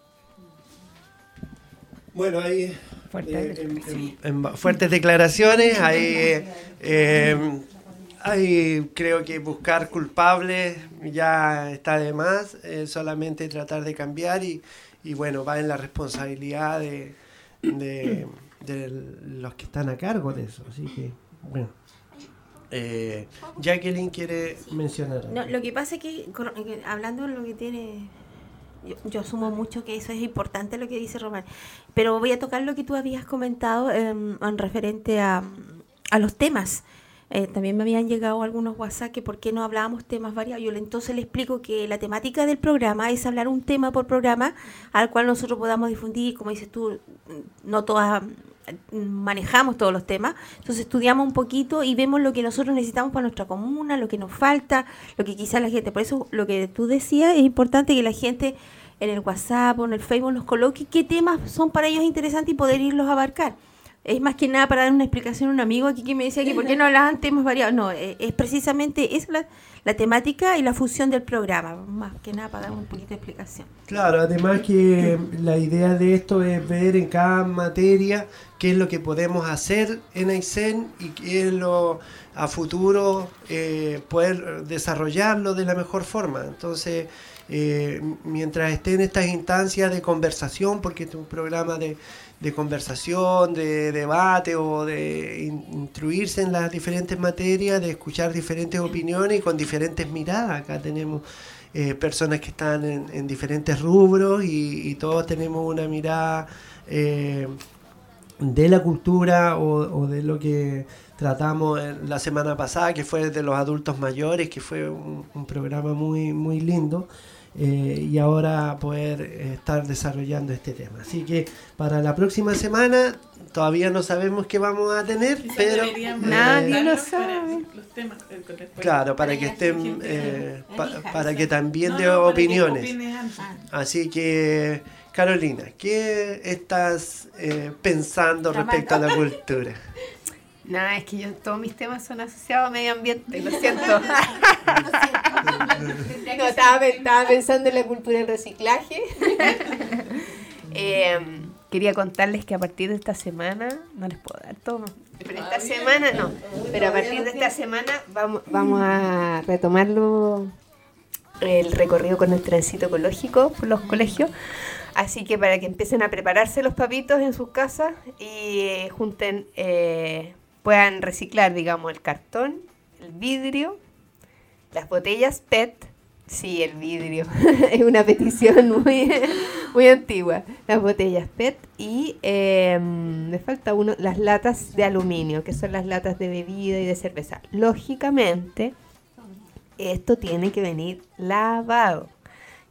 Bueno, ahí Fuerte eh, en- en- en fuertes declaraciones, hay, eh, hay creo que buscar culpables ya está de más, eh, solamente tratar de cambiar y, y bueno, va en la responsabilidad de, de, de los que están a cargo de eso, así que bueno. Eh, Jacqueline quiere mencionar. No, lo que pasa es que hablando de lo que tiene, yo, yo asumo mucho que eso es importante lo que dice Román, pero voy a tocar lo que tú habías comentado em, en referente a, a los temas. Eh, también me habían llegado algunos WhatsApp que por qué no hablábamos temas variados. Yo entonces le explico que la temática del programa es hablar un tema por programa al cual nosotros podamos difundir, como dices tú, no todas mm, manejamos todos los temas, entonces estudiamos un poquito y vemos lo que nosotros necesitamos para nuestra comuna, lo que nos falta, lo que quizá la gente, por eso lo que tú decías es importante que la gente en el WhatsApp o en el Facebook nos coloque qué temas son para ellos interesantes y poder irlos a abarcar. Es más que nada para dar una explicación a un amigo aquí que me decía que por qué no hablaban temas variados. No, eh, es precisamente es la, la temática y la función del programa, más que nada para dar un poquito de explicación. Claro, además que la idea de esto es ver en cada materia qué es lo que podemos hacer en Aysén y qué es lo a futuro eh, poder desarrollarlo de la mejor forma. Entonces, eh, mientras esté en estas instancias de conversación, porque este es un programa de, de conversación, de debate o de in- instruirse en las diferentes materias, de escuchar diferentes opiniones y con diferentes miradas. Acá tenemos eh, personas que están en, en diferentes rubros y, todos tenemos una mirada eh, de la cultura o, de lo que tratamos en la semana pasada, que fue de los adultos mayores, que fue un, un programa muy, muy lindo. Eh, y ahora poder eh, estar desarrollando este tema. Así que para la próxima semana todavía no sabemos qué vamos a tener, Quizás pero eh, Nadie lo sabe. los temas, eh, claro, para que estén, eh, pa- para que también No, dé no, opiniones. Así que, Carolina, ¿qué estás eh, pensando respecto a la cultura? [laughs] Nada, es que yo todos mis temas son asociados a medio ambiente, lo siento. [laughs] no, estaba, estaba pensando en la cultura del reciclaje. [laughs] Eh, quería contarles que a partir de esta semana, no les puedo dar todo, pero esta semana no, pero a partir de esta semana vamos, vamos a retomarlo el recorrido con el trencito ecológico por los colegios. Así que para que empiecen a prepararse los papitos en sus casas y eh, junten, eh, puedan reciclar, digamos, el cartón, el vidrio, las botellas PET. Sí, el vidrio. [laughs] es una petición muy, muy antigua. Las botellas PET y eh, me falta uno, las latas de aluminio, que son las latas de bebida y de cerveza. Lógicamente, esto tiene que venir lavado.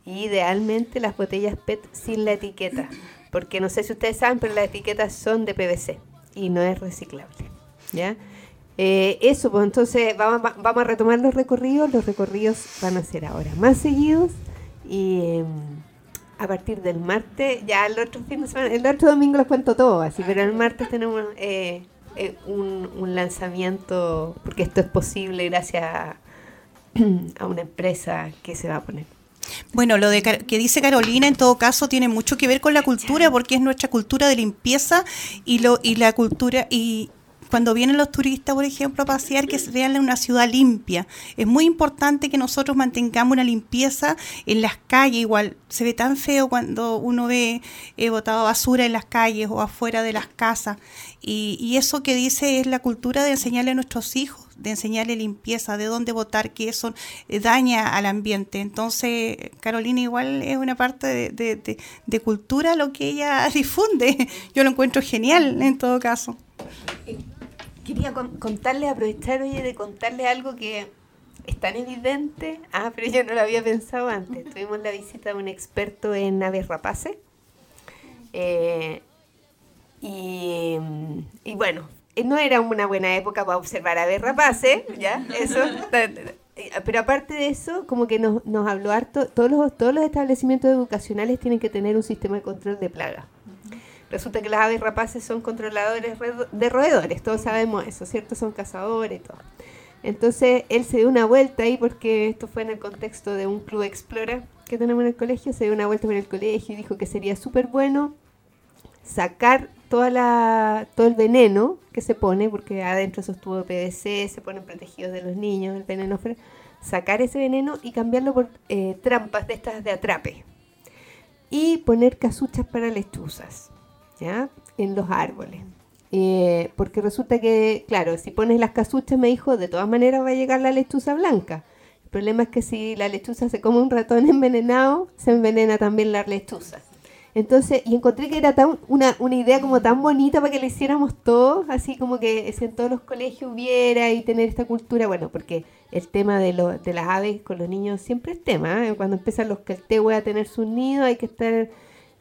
Idealmente las botellas PET sin la etiqueta, porque no sé si ustedes saben, pero las etiquetas son de PVC y no es reciclable. ¿Ya? Eh, eso, pues entonces vamos, va- vamos a retomar los recorridos. Los recorridos van a ser ahora más seguidos y em, a partir del martes, ya el otro fin de semana, el otro domingo les cuento todo, así, pero el martes tenemos eh, eh, un, un lanzamiento, porque esto es posible gracias a, [clears throat] a una empresa que se va a poner. Bueno, lo de Car- que dice Carolina en todo caso tiene mucho que ver con la cultura porque es nuestra cultura de limpieza y lo y la cultura y cuando vienen los turistas, por ejemplo, a pasear, que se vean una ciudad limpia. Es muy importante que nosotros mantengamos una limpieza en las calles. Igual se ve tan feo cuando uno ve eh, botado basura en las calles o afuera de las casas. Y, y eso que dice es la cultura de enseñarle a nuestros hijos de enseñarle limpieza, de dónde votar, que eso eh, daña al ambiente. Entonces, Carolina igual es una parte de, cultura lo que ella [laughs] difunde. Yo lo encuentro genial en todo caso. Quería con- contarles, aprovechar, oye, de contarles algo que es tan evidente. Ah, pero yo no lo había pensado antes. [laughs] Tuvimos la visita de un experto en aves rapaces. Eh, y, y bueno, eh, no era una buena época para observar aves rapaces, ¿ya? Eso. [laughs] Pero aparte de eso, como que nos, nos habló harto, todos los, todos los establecimientos educacionales tienen que tener un sistema de control de plagas. Resulta que las aves rapaces son controladores re- de roedores, todos sabemos eso, ¿cierto? Son cazadores y todo. Entonces él se dio una vuelta ahí porque esto fue en el contexto de un club explora que tenemos en el colegio, se dio una vuelta por el colegio y dijo que sería súper bueno sacar toda la, todo el veneno que se pone, porque adentro esos tubos de PVC se ponen protegidos de los niños, el veneno, sacar ese veneno y cambiarlo por eh, trampas de estas de atrape y poner casuchas para lechuzas, ¿ya? En los árboles. Eh, porque resulta que, claro, si pones las casuchas, me dijo, de todas maneras va a llegar la lechuza blanca. El problema es que si la lechuza se come un ratón [laughs] envenenado, se envenena también la lechuza. Entonces, y encontré que era tan, una, una idea como tan bonita para que lo hiciéramos todos, así como que si en todos los colegios hubiera y tener esta cultura, bueno, porque el tema de, lo, de las aves con los niños siempre es tema, ¿eh? cuando empiezan los que el té a tener sus nidos, hay que estar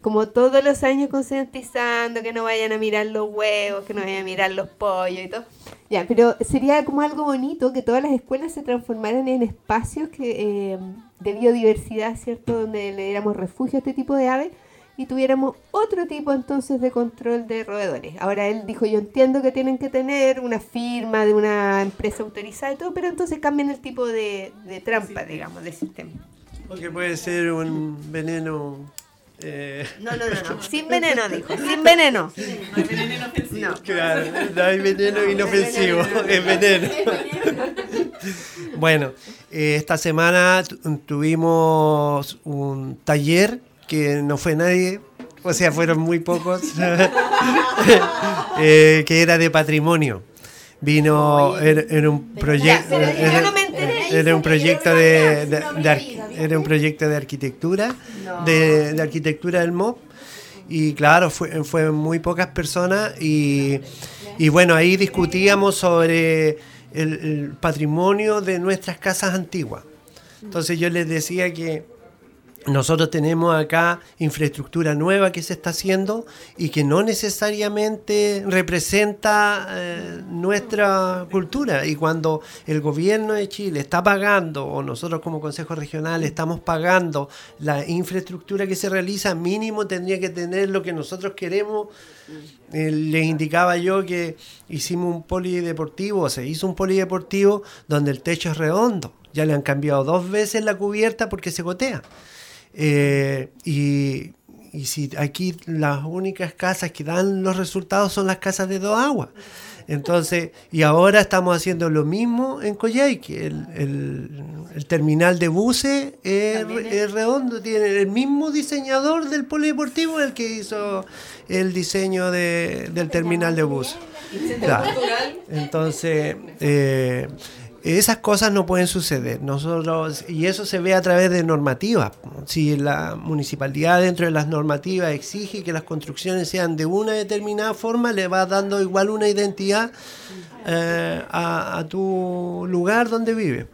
como todos los años concientizando que no vayan a mirar los huevos, que no vayan a mirar los pollos y todo. Ya, pero sería como algo bonito que todas las escuelas se transformaran en espacios que, eh, de biodiversidad, ¿cierto? Donde le diéramos refugio a este tipo de aves y tuviéramos otro tipo entonces de control de roedores. Ahora él dijo, yo entiendo que tienen que tener una firma de una empresa autorizada y todo, pero entonces cambien el tipo de, de trampa, digamos, de sistema. Porque puede ser un veneno. Eh, No, no, no, no. [laughs] Sin veneno, dijo. Sin veneno. No hay [laughs] veneno inofensivo. No. Claro, no hay veneno inofensivo, es veneno. Bueno, eh, esta semana tu- tuvimos un taller que no fue nadie, o sea, fueron muy pocos, [laughs] eh, que era de patrimonio. Vino, era, era un proyecto, yo no me enteré. Era un proyecto de, de- de era un proyecto de arquitectura, de, de arquitectura del MOP. Y claro, fue, fue muy pocas personas y, y bueno, ahí discutíamos sobre el, el patrimonio de nuestras casas antiguas. Entonces yo les decía que nosotros tenemos acá infraestructura nueva que se está haciendo y que no necesariamente representa eh, nuestra cultura. Y cuando el gobierno de Chile está pagando, o nosotros como Consejo Regional estamos pagando la infraestructura que se realiza, mínimo tendría que tener lo que nosotros queremos. Eh, les indicaba yo que hicimos un polideportivo, o se hizo un polideportivo donde el techo es redondo. Ya le han cambiado dos veces la cubierta porque se gotea. Eh, y, y si aquí las únicas casas que dan los resultados son las casas de dos aguas. Entonces, y ahora estamos haciendo lo mismo en Coyhaique. El, el, el terminal de buses es, re- es redondo, tiene el mismo diseñador del polideportivo el que hizo el diseño de- del terminal de buses. Claro. Entonces, eh, esas cosas no pueden suceder. Nosotros, y eso se ve a través de normativas. Si la municipalidad dentro de las normativas exige que las construcciones sean de una determinada forma, le va dando igual una identidad eh, a, a tu lugar donde vive.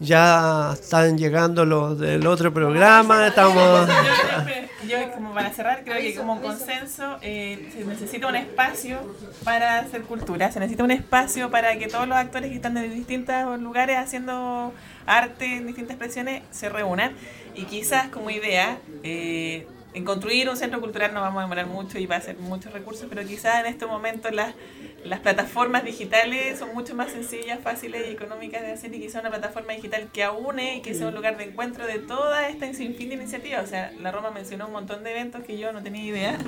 Ya están llegando los del otro programa, estamos... Yo, como para cerrar, creo que como consenso eh, se necesita un espacio para hacer cultura, se necesita un espacio para que todos los actores que están en distintos lugares haciendo arte en distintas expresiones se reúnan. Y quizás como idea eh, en construir un centro cultural no vamos a demorar mucho y va a ser muchos recursos, pero quizás en este momento las, las plataformas digitales son mucho más sencillas, fáciles y económicas de hacer y quizás una plataforma digital que aúne y que sea un lugar de encuentro de toda esta sinfín de iniciativas. O sea, la Roma mencionó un montón de eventos que yo no tenía idea.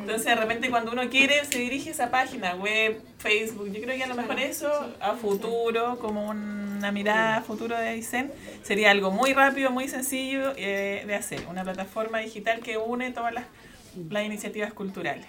Entonces, de repente, cuando uno quiere, se dirige a esa página web, Facebook. Yo creo que a lo mejor eso, a futuro, como una mirada futuro de Aysén, sería algo muy rápido, muy sencillo eh, de hacer. Una plataforma digital que une todas las, las iniciativas culturales.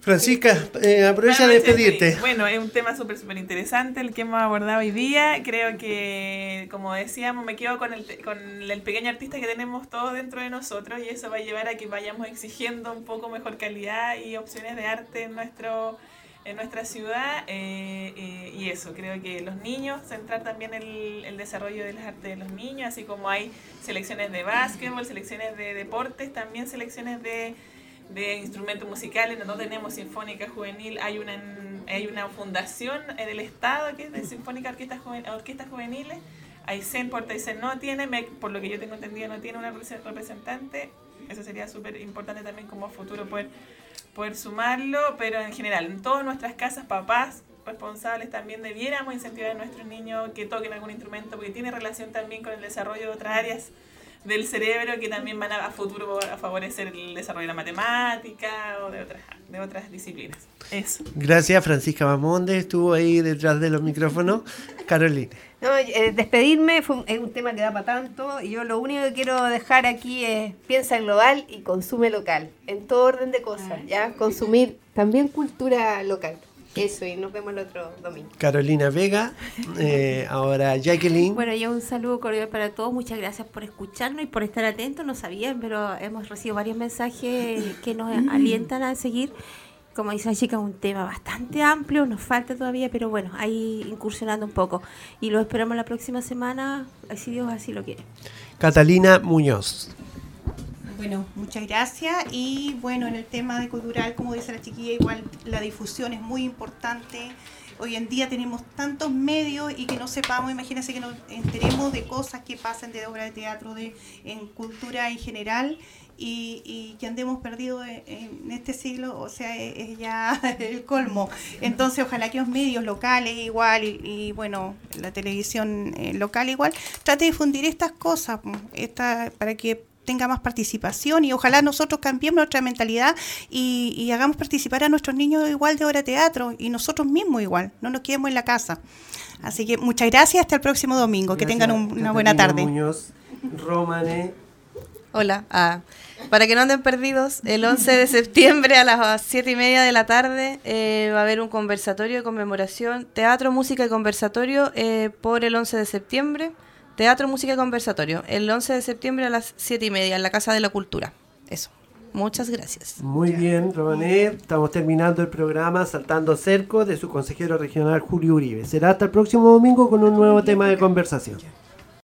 Francisca, eh, aprovecha de despedirte. Bueno, es un tema súper, súper interesante el que hemos abordado hoy día. Creo que, como decíamos, me quedo con el, con el pequeño artista que tenemos todos dentro de nosotros y eso va a llevar a que vayamos exigiendo un poco mejor calidad y opciones de arte en nuestro en nuestra ciudad eh, eh, y eso, creo que los niños, centrar también el, el desarrollo de las artes de los niños, así como hay selecciones de básquetbol, selecciones de deportes, también selecciones de, de instrumentos musicales, no tenemos Sinfónica Juvenil, hay una, hay una fundación del Estado que es de Sinfónica Orquestas, Juven- Orquestas Juveniles, Aysén, Puerto Aysén no tiene, por lo que yo tengo entendido no tiene una repre- representante, eso sería súper importante también como futuro poder, poder sumarlo, pero en general, en todas nuestras casas, papás responsables también debiéramos incentivar a nuestros niños que toquen algún instrumento, porque tiene relación también con el desarrollo de otras áreas del cerebro que también van a, a futuro a favorecer el desarrollo de la matemática o de otras, de otras disciplinas. Eso. Gracias, Francisca Mamonde, estuvo ahí detrás de los micrófonos. [laughs] Carolina. No, eh, despedirme fue un, es un tema que da para tanto y yo lo único que quiero dejar aquí es piensa en global y consume local, en todo orden de cosas, ¿ya? Consumir también cultura local. Eso, y nos vemos el otro domingo. Carolina Vega, eh, [laughs] ahora Jacqueline. Bueno, ya un saludo cordial para todos. Muchas gracias por escucharnos y por estar atentos. No sabían, pero hemos recibido varios mensajes que nos alientan a seguir. Como dice la chica, un tema bastante amplio, nos falta todavía, pero bueno, ahí incursionando un poco. Y lo esperamos la próxima semana, si Dios así lo quiere. Catalina Muñoz. Bueno, muchas gracias. Y bueno, en el tema de cultural, como dice la chiquilla, igual la difusión es muy importante. hoy en día tenemos tantos medios y que no sepamos, imagínense que nos enteremos de cosas que pasan de obra de teatro, de en cultura en general y, y que andemos perdidos en, este siglo, o sea, es, ya [laughs] el colmo. Entonces, ojalá que los medios locales igual y, y, bueno, la televisión eh, local igual, trate de difundir estas cosas esta, para que tenga más participación y ojalá nosotros cambiemos nuestra mentalidad y, y hagamos participar a nuestros niños igual de obra de teatro y nosotros mismos igual, no nos quedemos en la casa. Así que muchas gracias, hasta el próximo domingo, que tengan un- una buena tarde. Muñoz, Romane. Hola. Ah, para que no anden perdidos, el 11 de septiembre a las 7 y media de la tarde eh, va a haber un conversatorio de conmemoración, teatro, música y conversatorio eh, por el 11 de septiembre. Teatro, música y conversatorio, el 11 de septiembre a las 7 y media en la Casa de la Cultura. Eso. Muchas gracias. Muy bien, Romané. Estamos terminando el programa Saltando Cerco de su consejero regional Julio Uribe. Será hasta el próximo domingo con un nuevo tema de conversación.